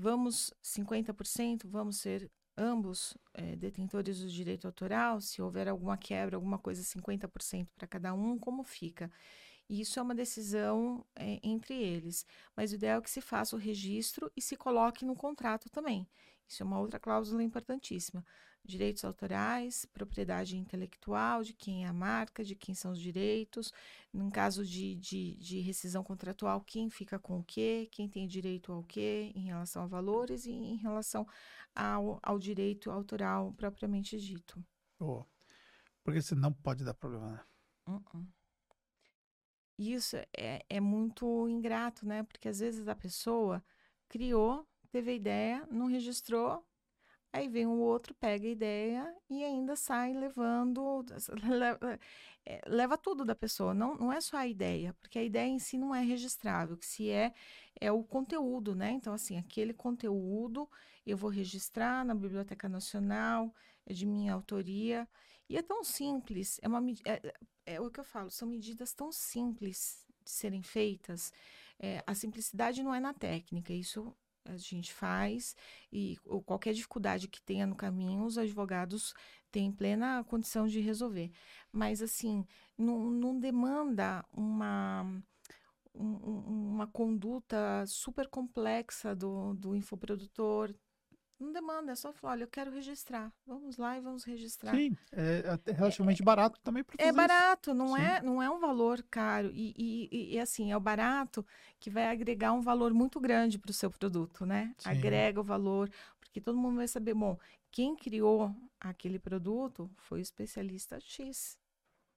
Vamos 50%, vamos ser ambos é, detentores do direito autoral, se houver alguma quebra, alguma coisa, 50% para cada um, como fica? Isso é uma decisão é, entre eles. Mas o ideal é que se faça o registro e se coloque no contrato também. Isso é uma outra cláusula importantíssima direitos autorais, propriedade intelectual, de quem é a marca, de quem são os direitos. Em caso de, de, de rescisão contratual, quem fica com o quê, quem tem direito ao quê em relação a valores e em relação ao, ao direito autoral propriamente dito. Oh, porque senão pode dar problema, né? Uh -uh. Isso é, é muito ingrato, né? Porque às vezes a pessoa criou, teve a ideia, não registrou, Aí vem o outro, pega a ideia e ainda sai levando, leva, é, leva tudo da pessoa. Não, não é só a ideia, porque a ideia em si não é registrável. Que se é, é o conteúdo, né? Então, assim, aquele conteúdo eu vou registrar na Biblioteca Nacional, é de minha autoria. E é tão simples, é, uma, é, é o que eu falo, são medidas tão simples de serem feitas. É, a simplicidade não é na técnica, isso a gente faz e ou qualquer dificuldade que tenha no caminho, os advogados têm plena condição de resolver. Mas, assim, não, não demanda uma, um, uma conduta super complexa do, do infoprodutor, não demanda, é só falar, olha, eu quero registrar. Vamos lá e vamos registrar. Sim, é, é relativamente é, barato também para É barato, não é, não é um valor caro. E, e, e, assim, é o barato que vai agregar um valor muito grande para o seu produto, né? Sim. Agrega o valor, porque todo mundo vai saber, bom, quem criou aquele produto foi o especialista X,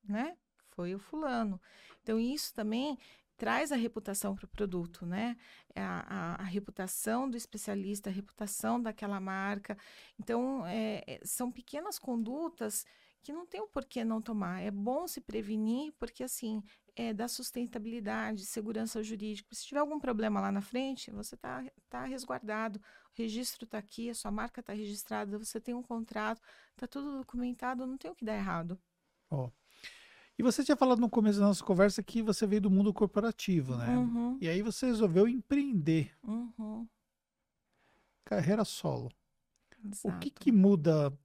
né? Foi o fulano. Então, isso também traz a reputação para o produto, né? A, a, a, reputação do especialista, a reputação daquela marca. Então, é, é, são pequenas condutas que não tem o porquê não tomar. É bom se prevenir, porque assim, é da sustentabilidade, segurança jurídica. Se tiver algum problema lá na frente, você está tá resguardado. O registro está aqui, a sua marca está registrada, você tem um contrato, está tudo documentado, não tem o que dar errado. Ó, oh, e você tinha falado no começo da nossa conversa que você veio do mundo corporativo, né? Uhum. E aí você resolveu empreender. Uhum. Carreira solo. Exato. O que, que muda?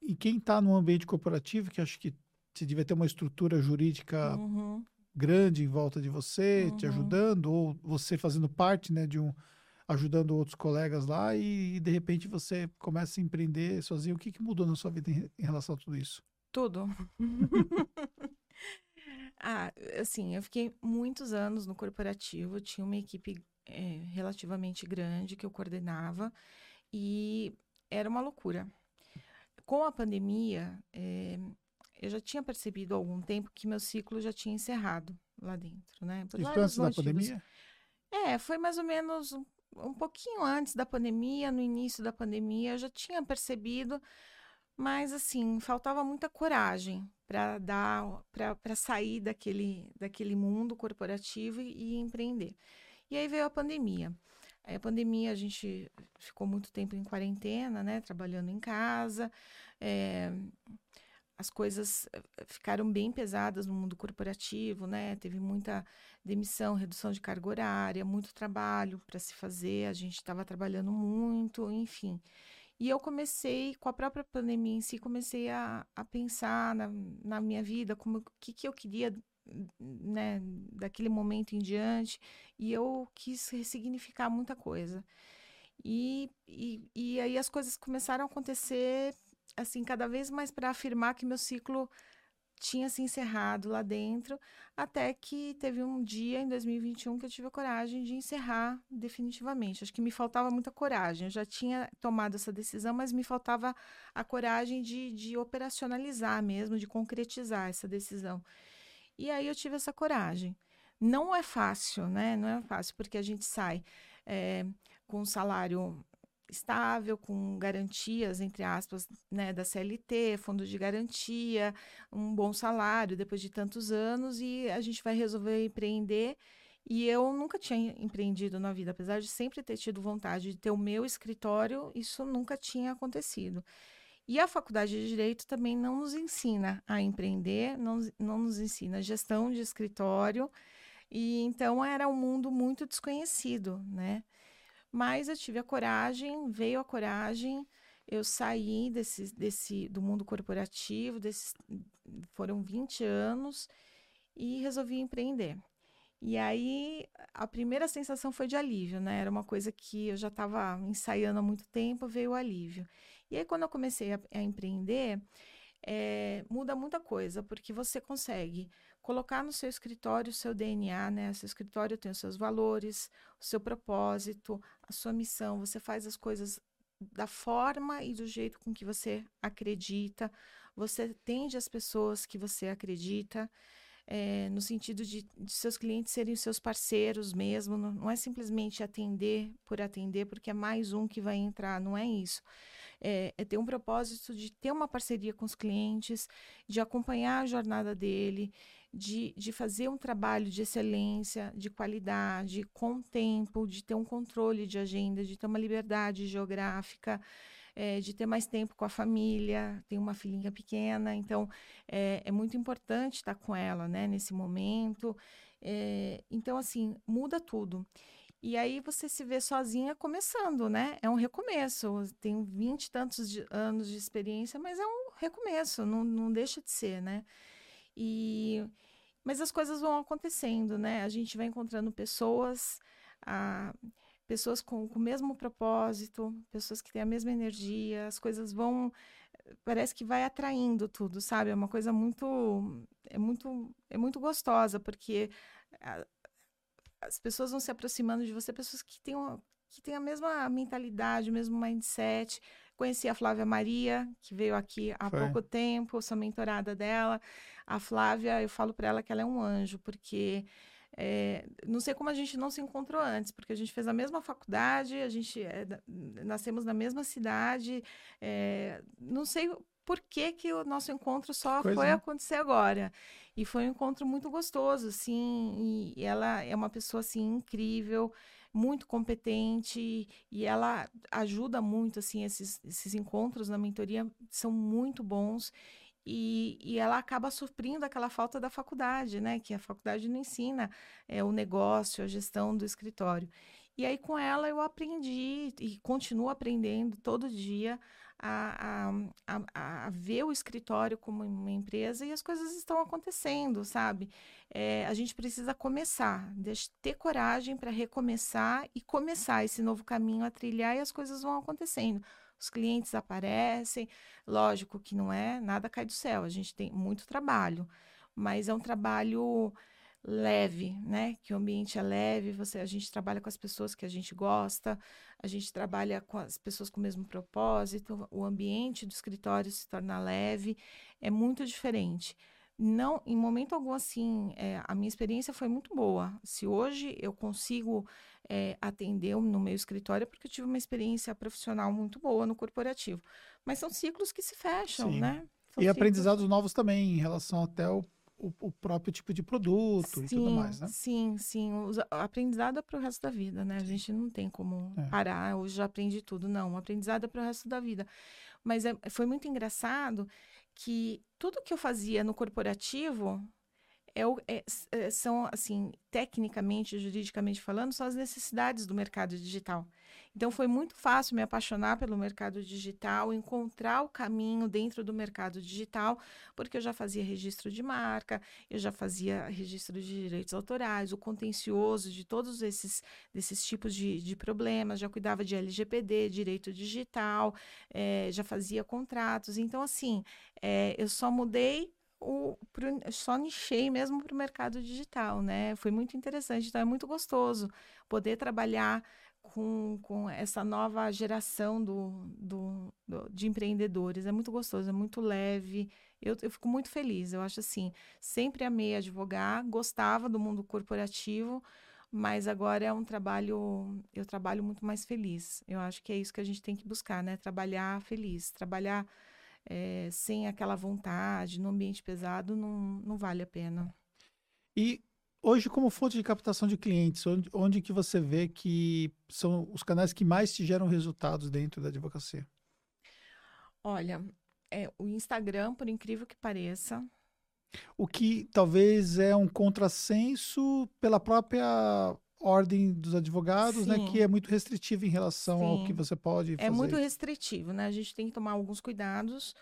E quem está no ambiente corporativo, que acho que você devia ter uma estrutura jurídica uhum. grande em volta de você, te uhum. ajudando, ou você fazendo parte né, de um. ajudando outros colegas lá, e, e de repente você começa a empreender sozinho. O que, que mudou na sua vida em, em relação a tudo isso? Tudo. Ah, assim, eu fiquei muitos anos no corporativo, tinha uma equipe é, relativamente grande que eu coordenava e era uma loucura. Com a pandemia, é, eu já tinha percebido há algum tempo que meu ciclo já tinha encerrado lá dentro, né? Por Isso antes motivos. da pandemia? É, foi mais ou menos um, um pouquinho antes da pandemia, no início da pandemia, eu já tinha percebido mas assim, faltava muita coragem para dar para sair daquele, daquele mundo corporativo e, e, empreender. E aí veio a pandemia. Aí a pandemia a gente ficou muito tempo em quarentena, né, trabalhando em casa. É, as coisas eh, ficaram bem pesadas no mundo corporativo, né? Teve muita demissão, redução de carga horária, muito trabalho para se fazer. A gente estava trabalhando muito, enfim. E eu comecei, com a própria pandemia em si, comecei a, a pensar na, na minha vida, como o que, que eu queria né, daquele momento em diante, e eu quis ressignificar muita coisa. E, e, e aí as coisas começaram a acontecer, assim, cada vez mais para afirmar que meu ciclo tinha se encerrado lá dentro, até que teve um dia em 2021 que eu tive a coragem de encerrar definitivamente. Acho que me faltava muita coragem. Eu já tinha tomado essa decisão, mas me faltava a coragem de, de operacionalizar mesmo, de concretizar essa decisão. E aí eu tive essa coragem. Não é fácil, né? Não é fácil, porque a gente sai é, com um salário estável, com garantias, entre aspas, né, da CLT, fundo de garantia, um bom salário depois de tantos anos, e a gente vai resolver empreender. E eu nunca tinha empreendido na vida, apesar de sempre ter tido vontade de ter o meu escritório, isso nunca tinha acontecido. E a faculdade de Direito também não nos ensina a empreender, não, não nos ensina gestão de escritório, e então era um mundo muito desconhecido, né? Mas eu tive a coragem, veio a coragem, eu saí desse, desse, do mundo corporativo, desses, foram 20 anos, e resolvi empreender. E aí, a primeira sensação foi de alívio, né? Era uma coisa que eu já estava ensaiando há muito tempo, veio o alívio. E aí, quando eu comecei a, a empreender, é, muda muita coisa, porque você consegue colocar no seu escritório o seu DNA, né? O seu escritório tem os seus valores, o seu propósito, a sua missão. Você faz as coisas da forma e do jeito com que você acredita. Você atende as pessoas que você acredita. É, no sentido de, de, seus clientes serem seus parceiros mesmo, não, não, é simplesmente atender por atender, porque é mais um que vai entrar, não é isso. É, é, ter um propósito de ter uma parceria com os clientes, de acompanhar a jornada dele, de, de fazer um trabalho de excelência, de qualidade, com tempo, de ter um controle de agenda, de ter uma liberdade geográfica, é, de ter mais tempo com a família. Tem uma filhinha pequena, então é, é muito importante estar com ela né, nesse momento. É, então, assim, muda tudo. E aí você se vê sozinha começando, né? É um recomeço. Tenho vinte e tantos de, anos de experiência, mas é um recomeço, não, não deixa de ser, né? E, mas as coisas vão acontecendo, né? A gente vai encontrando pessoas, a, pessoas com, com o mesmo propósito, pessoas que têm a mesma energia, as coisas vão parece que vai atraindo tudo, sabe? É uma coisa muito é muito é muito gostosa, porque a, as pessoas vão se aproximando de você, pessoas que têm, que têm a mesma mentalidade, o mesmo mindset. Conheci a Flávia Maria, que veio aqui há Foi. pouco tempo, sou mentorada dela. A Flávia, eu falo para ela que ela é um anjo, porque é, não sei como a gente não se encontrou antes, porque a gente fez a mesma faculdade, a gente é, nascemos na mesma cidade. É, não sei por que, que o nosso encontro só foi né? acontecer agora. E foi um encontro muito gostoso, assim, e ela é uma pessoa, assim, incrível, muito competente, e ela ajuda muito, assim, esses, esses encontros na mentoria são muito bons, e, e, ela acaba suprindo aquela falta da faculdade, né? Que a faculdade não ensina é, o negócio, a gestão do escritório. E aí, com ela, eu aprendi e continuo aprendendo todo dia a, a, a, ver o escritório como uma empresa e as coisas estão acontecendo, sabe? É, a gente precisa começar, ter coragem para recomeçar e começar esse novo caminho a trilhar e as coisas vão acontecendo. Os clientes aparecem, lógico que não é, nada cai do céu, a gente tem muito trabalho, mas é um trabalho leve, né? Que o ambiente é leve, você, a gente trabalha com as pessoas que a gente gosta, a gente trabalha com as pessoas com o mesmo propósito, o ambiente do escritório se torna leve, é muito diferente. Não, em momento algum, assim, é, a minha experiência foi muito boa. Se hoje eu consigo é, atender no meu escritório, é porque eu tive uma experiência profissional muito boa no corporativo. Mas são ciclos que se fecham, Sim. né? São e ciclos... aprendizados novos também, em relação até o o, o, próprio tipo de produto sim, e tudo mais, né? Sim, sim. O aprendizado é para o resto da vida, né? A gente não tem como é. parar, hoje já aprendi tudo. Não, o aprendizado é para o resto da vida. Mas é, foi muito engraçado que tudo que eu fazia no corporativo é, é, é, são, assim, tecnicamente, juridicamente falando, são as necessidades do mercado digital. Então, foi muito fácil me apaixonar pelo mercado digital, encontrar o caminho dentro do mercado digital, porque eu já fazia registro de marca, eu já fazia registro de direitos autorais, o contencioso de todos esses, desses tipos de, de problemas, já cuidava de LGPD, direito digital, é, já fazia contratos. Então, assim, é, eu só mudei o, pro, só nichei mesmo para o mercado digital, né? Foi muito interessante, então é muito gostoso poder trabalhar com, com essa nova geração do, do, do, de empreendedores. É muito gostoso, é muito leve. Eu, eu fico muito feliz. Eu acho assim, sempre amei advogar, gostava do mundo corporativo, mas agora é um trabalho, eu trabalho muito mais feliz. Eu acho que é isso que a gente tem que buscar, né? Trabalhar feliz, trabalhar é, sem aquela vontade, no ambiente pesado, não, não vale a pena. E hoje, como fonte de captação de clientes, onde, onde que você vê que são os canais que mais te geram resultados dentro da advocacia? Olha, é, o Instagram, por incrível que pareça. O que talvez é um contrassenso pela própria ordem dos advogados, Sim. né, que é muito restritivo em relação Sim. ao que você pode fazer. É muito restritivo, né? A gente tem que tomar alguns cuidados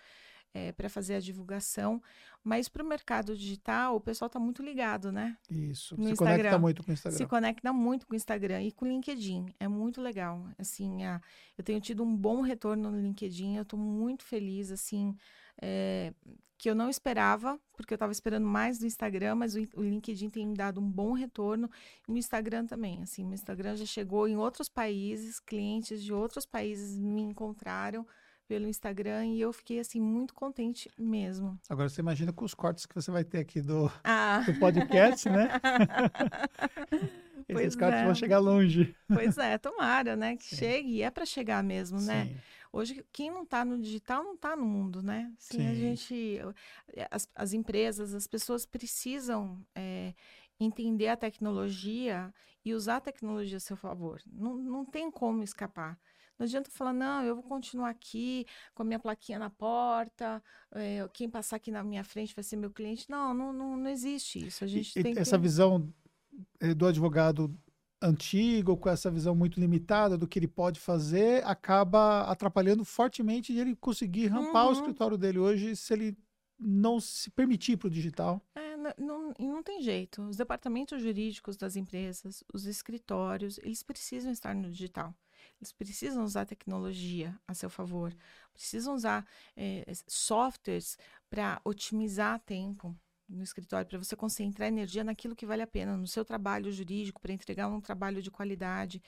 é, para fazer a divulgação, mas para o mercado digital, o pessoal está muito ligado, né? Isso, no se Instagram. conecta muito com o Instagram. Se conecta muito com o Instagram e com o LinkedIn, é muito legal. Assim, a, eu tenho tido um bom retorno no LinkedIn, eu estou muito feliz, assim, é, que eu não esperava, porque eu estava esperando mais do Instagram, mas o, o, LinkedIn tem me dado um bom retorno. E o Instagram também, assim, o Instagram já chegou em outros países, clientes de outros países me encontraram pelo Instagram e eu fiquei assim muito contente mesmo. Agora você imagina com os cortes que você vai ter aqui do, ah. do podcast, né? Esses pois cortes é. vão chegar longe. Pois é, tomara, né? Que Sim. chegue, e é para chegar mesmo, né? Hoje, quem não está no digital não está no mundo, né? Assim, Sim. a gente, as, as empresas, as pessoas precisam é, entender a tecnologia e usar a tecnologia a seu favor. Não, não tem como escapar. Não adianta falar, não, eu vou continuar aqui com a minha plaquinha na porta, é, quem passar aqui na minha frente vai ser meu cliente. Não, não, não, não existe isso. A gente e, tem essa que... visão eh, do advogado antigo, com essa visão muito limitada do que ele pode fazer, acaba atrapalhando fortemente de ele conseguir rampar o Uhum. escritório dele hoje se ele não se permitir para o digital. É, não, não tem jeito. Os departamentos jurídicos das empresas, os escritórios, eles precisam estar no digital. Eles precisam usar tecnologia a seu favor. Precisam usar s- softwares para otimizar tempo no escritório, para você concentrar energia naquilo que vale a pena, no seu trabalho jurídico, para entregar um trabalho de qualidade.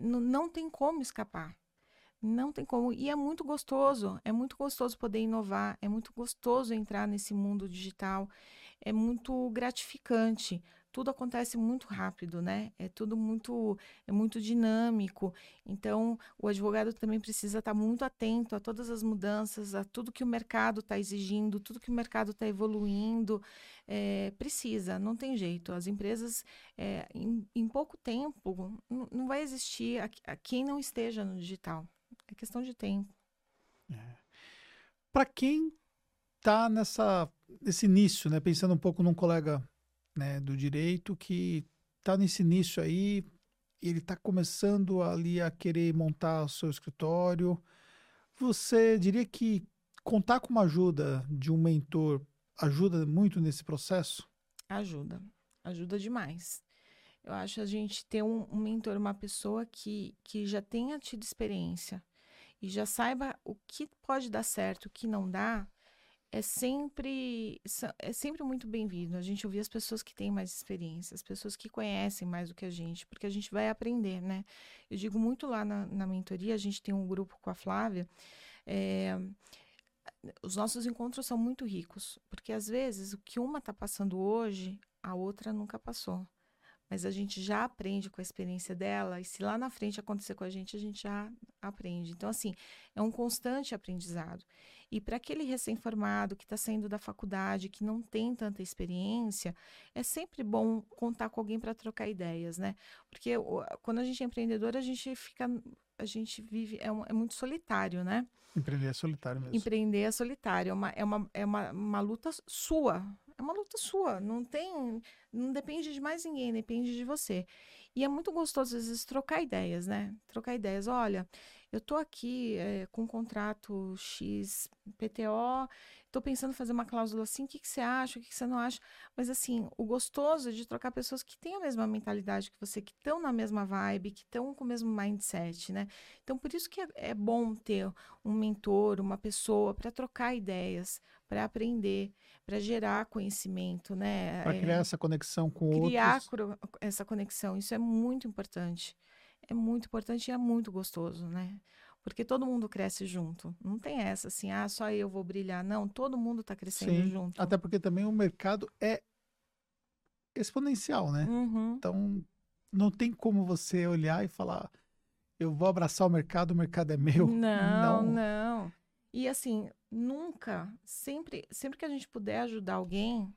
N- não tem como escapar. Não tem como. E é muito gostoso. É muito gostoso poder inovar. É muito gostoso entrar nesse mundo digital. É muito gratificante. Tudo acontece muito rápido, né? É tudo muito, é muito dinâmico. Então, o advogado também precisa estar muito atento a todas as mudanças, a tudo que o mercado está exigindo, tudo que o mercado está evoluindo. É, precisa, não tem jeito. As empresas, é, em, em pouco tempo, não vai existir a, a quem não esteja no digital. É questão de tempo. Para quem está nessa nesse início, né, pensando um pouco num colega, né, do direito que está nesse início aí, ele está começando ali a querer montar o seu escritório, você diria que contar com uma ajuda de um mentor ajuda muito nesse processo? Ajuda, ajuda demais. Eu acho a gente ter um, um mentor, uma pessoa que, que já tenha tido experiência e já saiba o que pode dar certo, o que não dá, é sempre, é sempre muito bem-vindo. A gente ouvir as pessoas que têm mais experiência, as pessoas que conhecem mais do que a gente, porque a gente vai aprender, né? Eu digo muito lá na, na mentoria, a gente tem um grupo com a Flávia, é, os nossos encontros são muito ricos, porque às vezes o que uma está passando hoje, a outra nunca passou. Mas a gente já aprende com a experiência dela, e se lá na frente acontecer com a gente, a gente já aprende. Então, assim, é um constante aprendizado. E para aquele recém-formado que está saindo da faculdade, que não tem tanta experiência, é sempre bom contar com alguém para trocar ideias, né? Porque quando a gente é empreendedor, a gente fica. A gente vive. É, um- é muito solitário, né? Empreender é solitário mesmo. Empreender é solitário, é uma, é uma, é uma, uma luta sua. É uma luta sua. Não tem. Não depende de mais ninguém, depende de você. E é muito gostoso, às vezes, trocar ideias, né? Trocar ideias. Olha, eu tô aqui eh, com um contrato X PTO, tô pensando em fazer uma cláusula assim, o que, que você acha, o que, que você não acha? Mas, assim, o gostoso é de trocar pessoas que têm a mesma mentalidade que você, que estão na mesma vibe, que estão com o mesmo mindset, né? Então, por isso que é, é bom ter um mentor, uma pessoa para trocar ideias, para aprender, para gerar conhecimento, né? Para É, criar essa conexão com criar outros. cro- essa conexão, isso é muito importante. É muito importante e é muito gostoso, né? Porque todo mundo cresce junto. Não tem essa assim, ah, só eu vou brilhar. Não, todo mundo está crescendo Sim, junto. até porque também o mercado é exponencial, né? Uhum. Então, não tem como você olhar e falar, eu vou abraçar o mercado, o mercado é meu. Não, não. E assim, nunca, sempre, sempre que a gente puder ajudar alguém,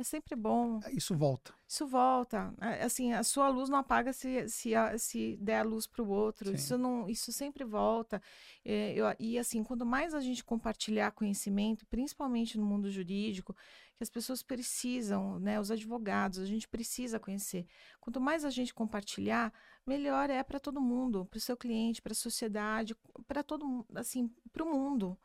é sempre bom. Isso volta. Isso volta. A- Assim, a sua luz não apaga se, se, se der a luz para o outro. Sim. Isso não, isso sempre volta. É, eu- e assim, quanto mais a gente compartilhar conhecimento, principalmente no mundo jurídico, que as pessoas precisam, né? Os advogados, a gente precisa conhecer. Quanto mais a gente compartilhar, melhor é para todo mundo, para o seu cliente, para a sociedade, para todo mundo, assim, para o mundo.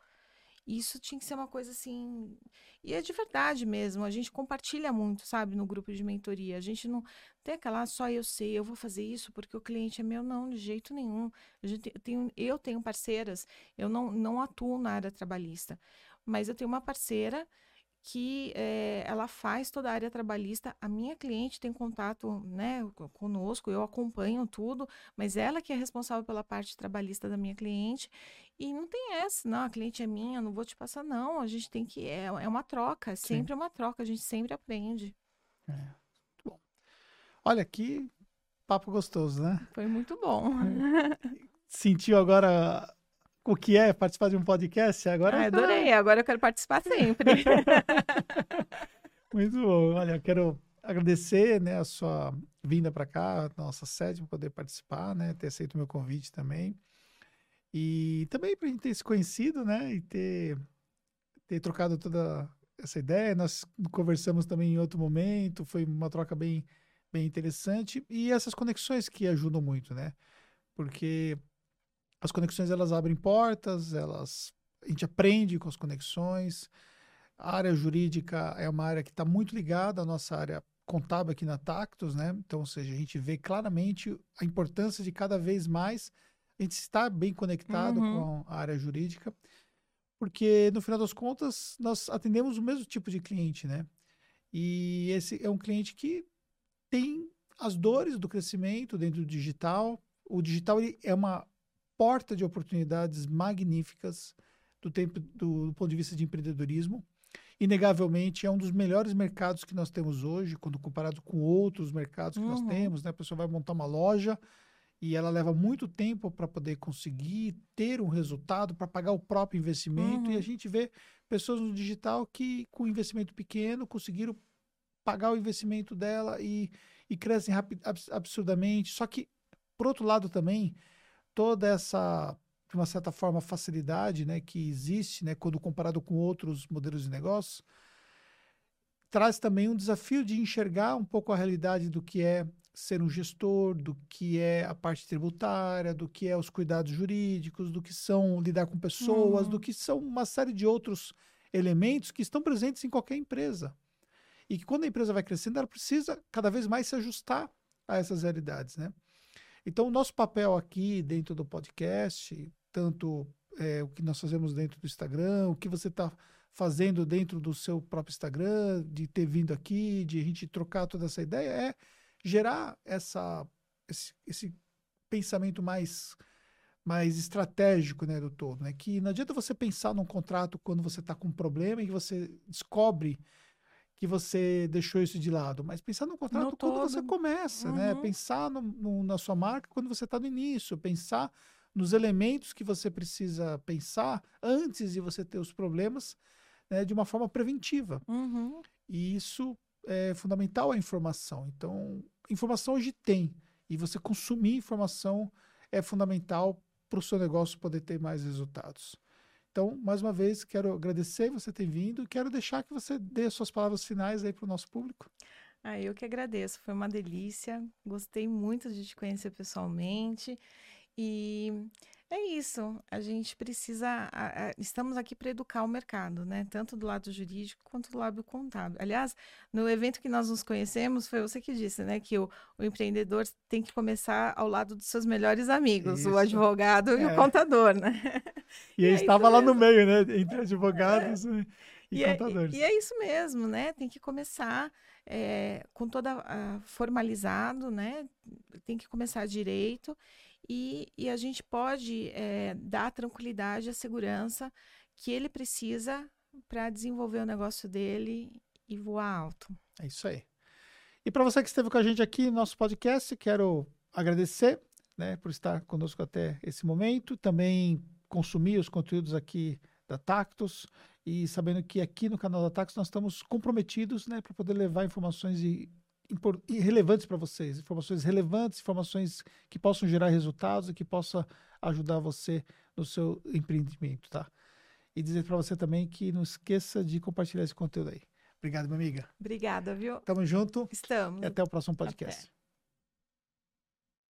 Isso tinha que ser uma coisa assim. E é de verdade mesmo. A gente compartilha muito, sabe, no grupo de mentoria. A gente não tem aquela, "Ah, só eu sei, eu vou fazer isso porque o cliente é meu. Não, de jeito nenhum. Tem- tenho, eu tenho parceiras, eu não, não atuo na área trabalhista, mas eu tenho uma parceira que eh, ela faz toda a área trabalhista. A minha cliente tem contato, né, co- conosco, eu acompanho tudo, mas ela que é responsável pela parte trabalhista da minha cliente. E não tem essa, não, a cliente é minha, não vou te passar, não. A gente tem que, é, é uma troca, é sempre uma troca, a gente sempre aprende. Olha aqui, papo gostoso, né? Foi muito bom. Sentiu agora o que é participar de um podcast? Agora Ah, adorei, agora eu quero participar sempre. Muito bom. Olha, eu quero agradecer, né, a sua vinda para cá, nossa sede, para poder participar, né, ter aceito o meu convite também. E também para a gente ter se conhecido, né, e ter, ter trocado toda essa ideia. Nós conversamos também em outro momento, foi uma troca bem, bem interessante. E essas conexões que ajudam muito, né? Porque as conexões elas abrem portas, elas a gente aprende com as conexões. A área jurídica é uma área que está muito ligada à nossa área contábil aqui na Tactus, né? Então, ou seja, a gente vê claramente a importância de cada vez mais a gente estar bem conectado Uhum. com a área jurídica, porque no final das contas nós atendemos o mesmo tipo de cliente, né? E esse é um cliente que tem as dores do crescimento dentro do digital. O digital ele é uma porta de oportunidades magníficas do tempo do, do ponto de vista de empreendedorismo. Inegavelmente é um dos melhores mercados que nós temos hoje, quando comparado com outros mercados que nós Uhum. temos, né? A pessoa vai montar uma loja e ela leva muito tempo para poder conseguir ter um resultado, para pagar o próprio investimento. E a Uhum. gente vê pessoas no digital que, com investimento pequeno, conseguiram pagar o investimento dela e, e crescem absurdamente. Só que, por outro lado, também, toda essa, de uma certa forma, facilidade né, que existe né, quando comparado com outros modelos de negócio, traz também um desafio de enxergar um pouco a realidade do que é ser um gestor, do que é a parte tributária, do que é os cuidados jurídicos, do que são lidar com pessoas, Uhum. do que são uma série de outros elementos que estão presentes em qualquer empresa. E que quando a empresa vai crescendo, ela precisa cada vez mais se ajustar a essas realidades, né? Então, o nosso papel aqui dentro do podcast, tanto é, o que nós fazemos dentro do Instagram, o que você está fazendo dentro do seu próprio Instagram, de ter vindo aqui, de a gente trocar toda essa ideia, é gerar essa, esse, esse pensamento mais, mais estratégico né, do todo. Né? Que não adianta você pensar num contrato quando você está com um problema e você descobre que você deixou isso de lado, mas pensar no contrato No quando você todo. começa, né? Uhum. Pensar no- no- na sua marca quando você está no início, pensar nos elementos que você precisa pensar antes de você ter os problemas, né, de uma forma preventiva. Uhum. E isso é fundamental a informação. Então, informação hoje tem. E você consumir informação é fundamental para o seu negócio poder ter mais resultados. Então, mais uma vez, quero agradecer você ter vindo e quero deixar que você dê suas palavras finais aí para o nosso público. Ah, eu que agradeço, foi uma delícia. Gostei muito de te conhecer pessoalmente. E é isso, a gente precisa. a- a- estamos aqui para educar o mercado, né? Tanto do lado jurídico quanto do lado contábil. Aliás, no evento que nós nos conhecemos, foi você que disse, né? Que o, o empreendedor tem que começar ao lado dos seus melhores amigos, Isso. o advogado e É. o contador, né? E, E eu é estava lá no meio, né? Entre advogados e, e é, contadores. e é isso mesmo, né? Tem que começar eh, com toda ah, formalizado, né? Tem que começar direito e, e a gente pode eh, dar a tranquilidade, a segurança que ele precisa para desenvolver o negócio dele e voar alto. É isso aí. E para você que esteve com a gente aqui no nosso podcast, quero agradecer né, por estar conosco até esse momento. Também consumir os conteúdos aqui da Tactus e sabendo que aqui no canal da Tactus nós estamos comprometidos né, para poder levar informações e relevantes para vocês, informações relevantes, informações que possam gerar resultados e que possa ajudar você no seu empreendimento, tá? E dizer para você também que não esqueça de compartilhar esse conteúdo aí. Obrigado, minha amiga. Obrigada, viu? Tamo junto Estamos. e até o próximo podcast. Até.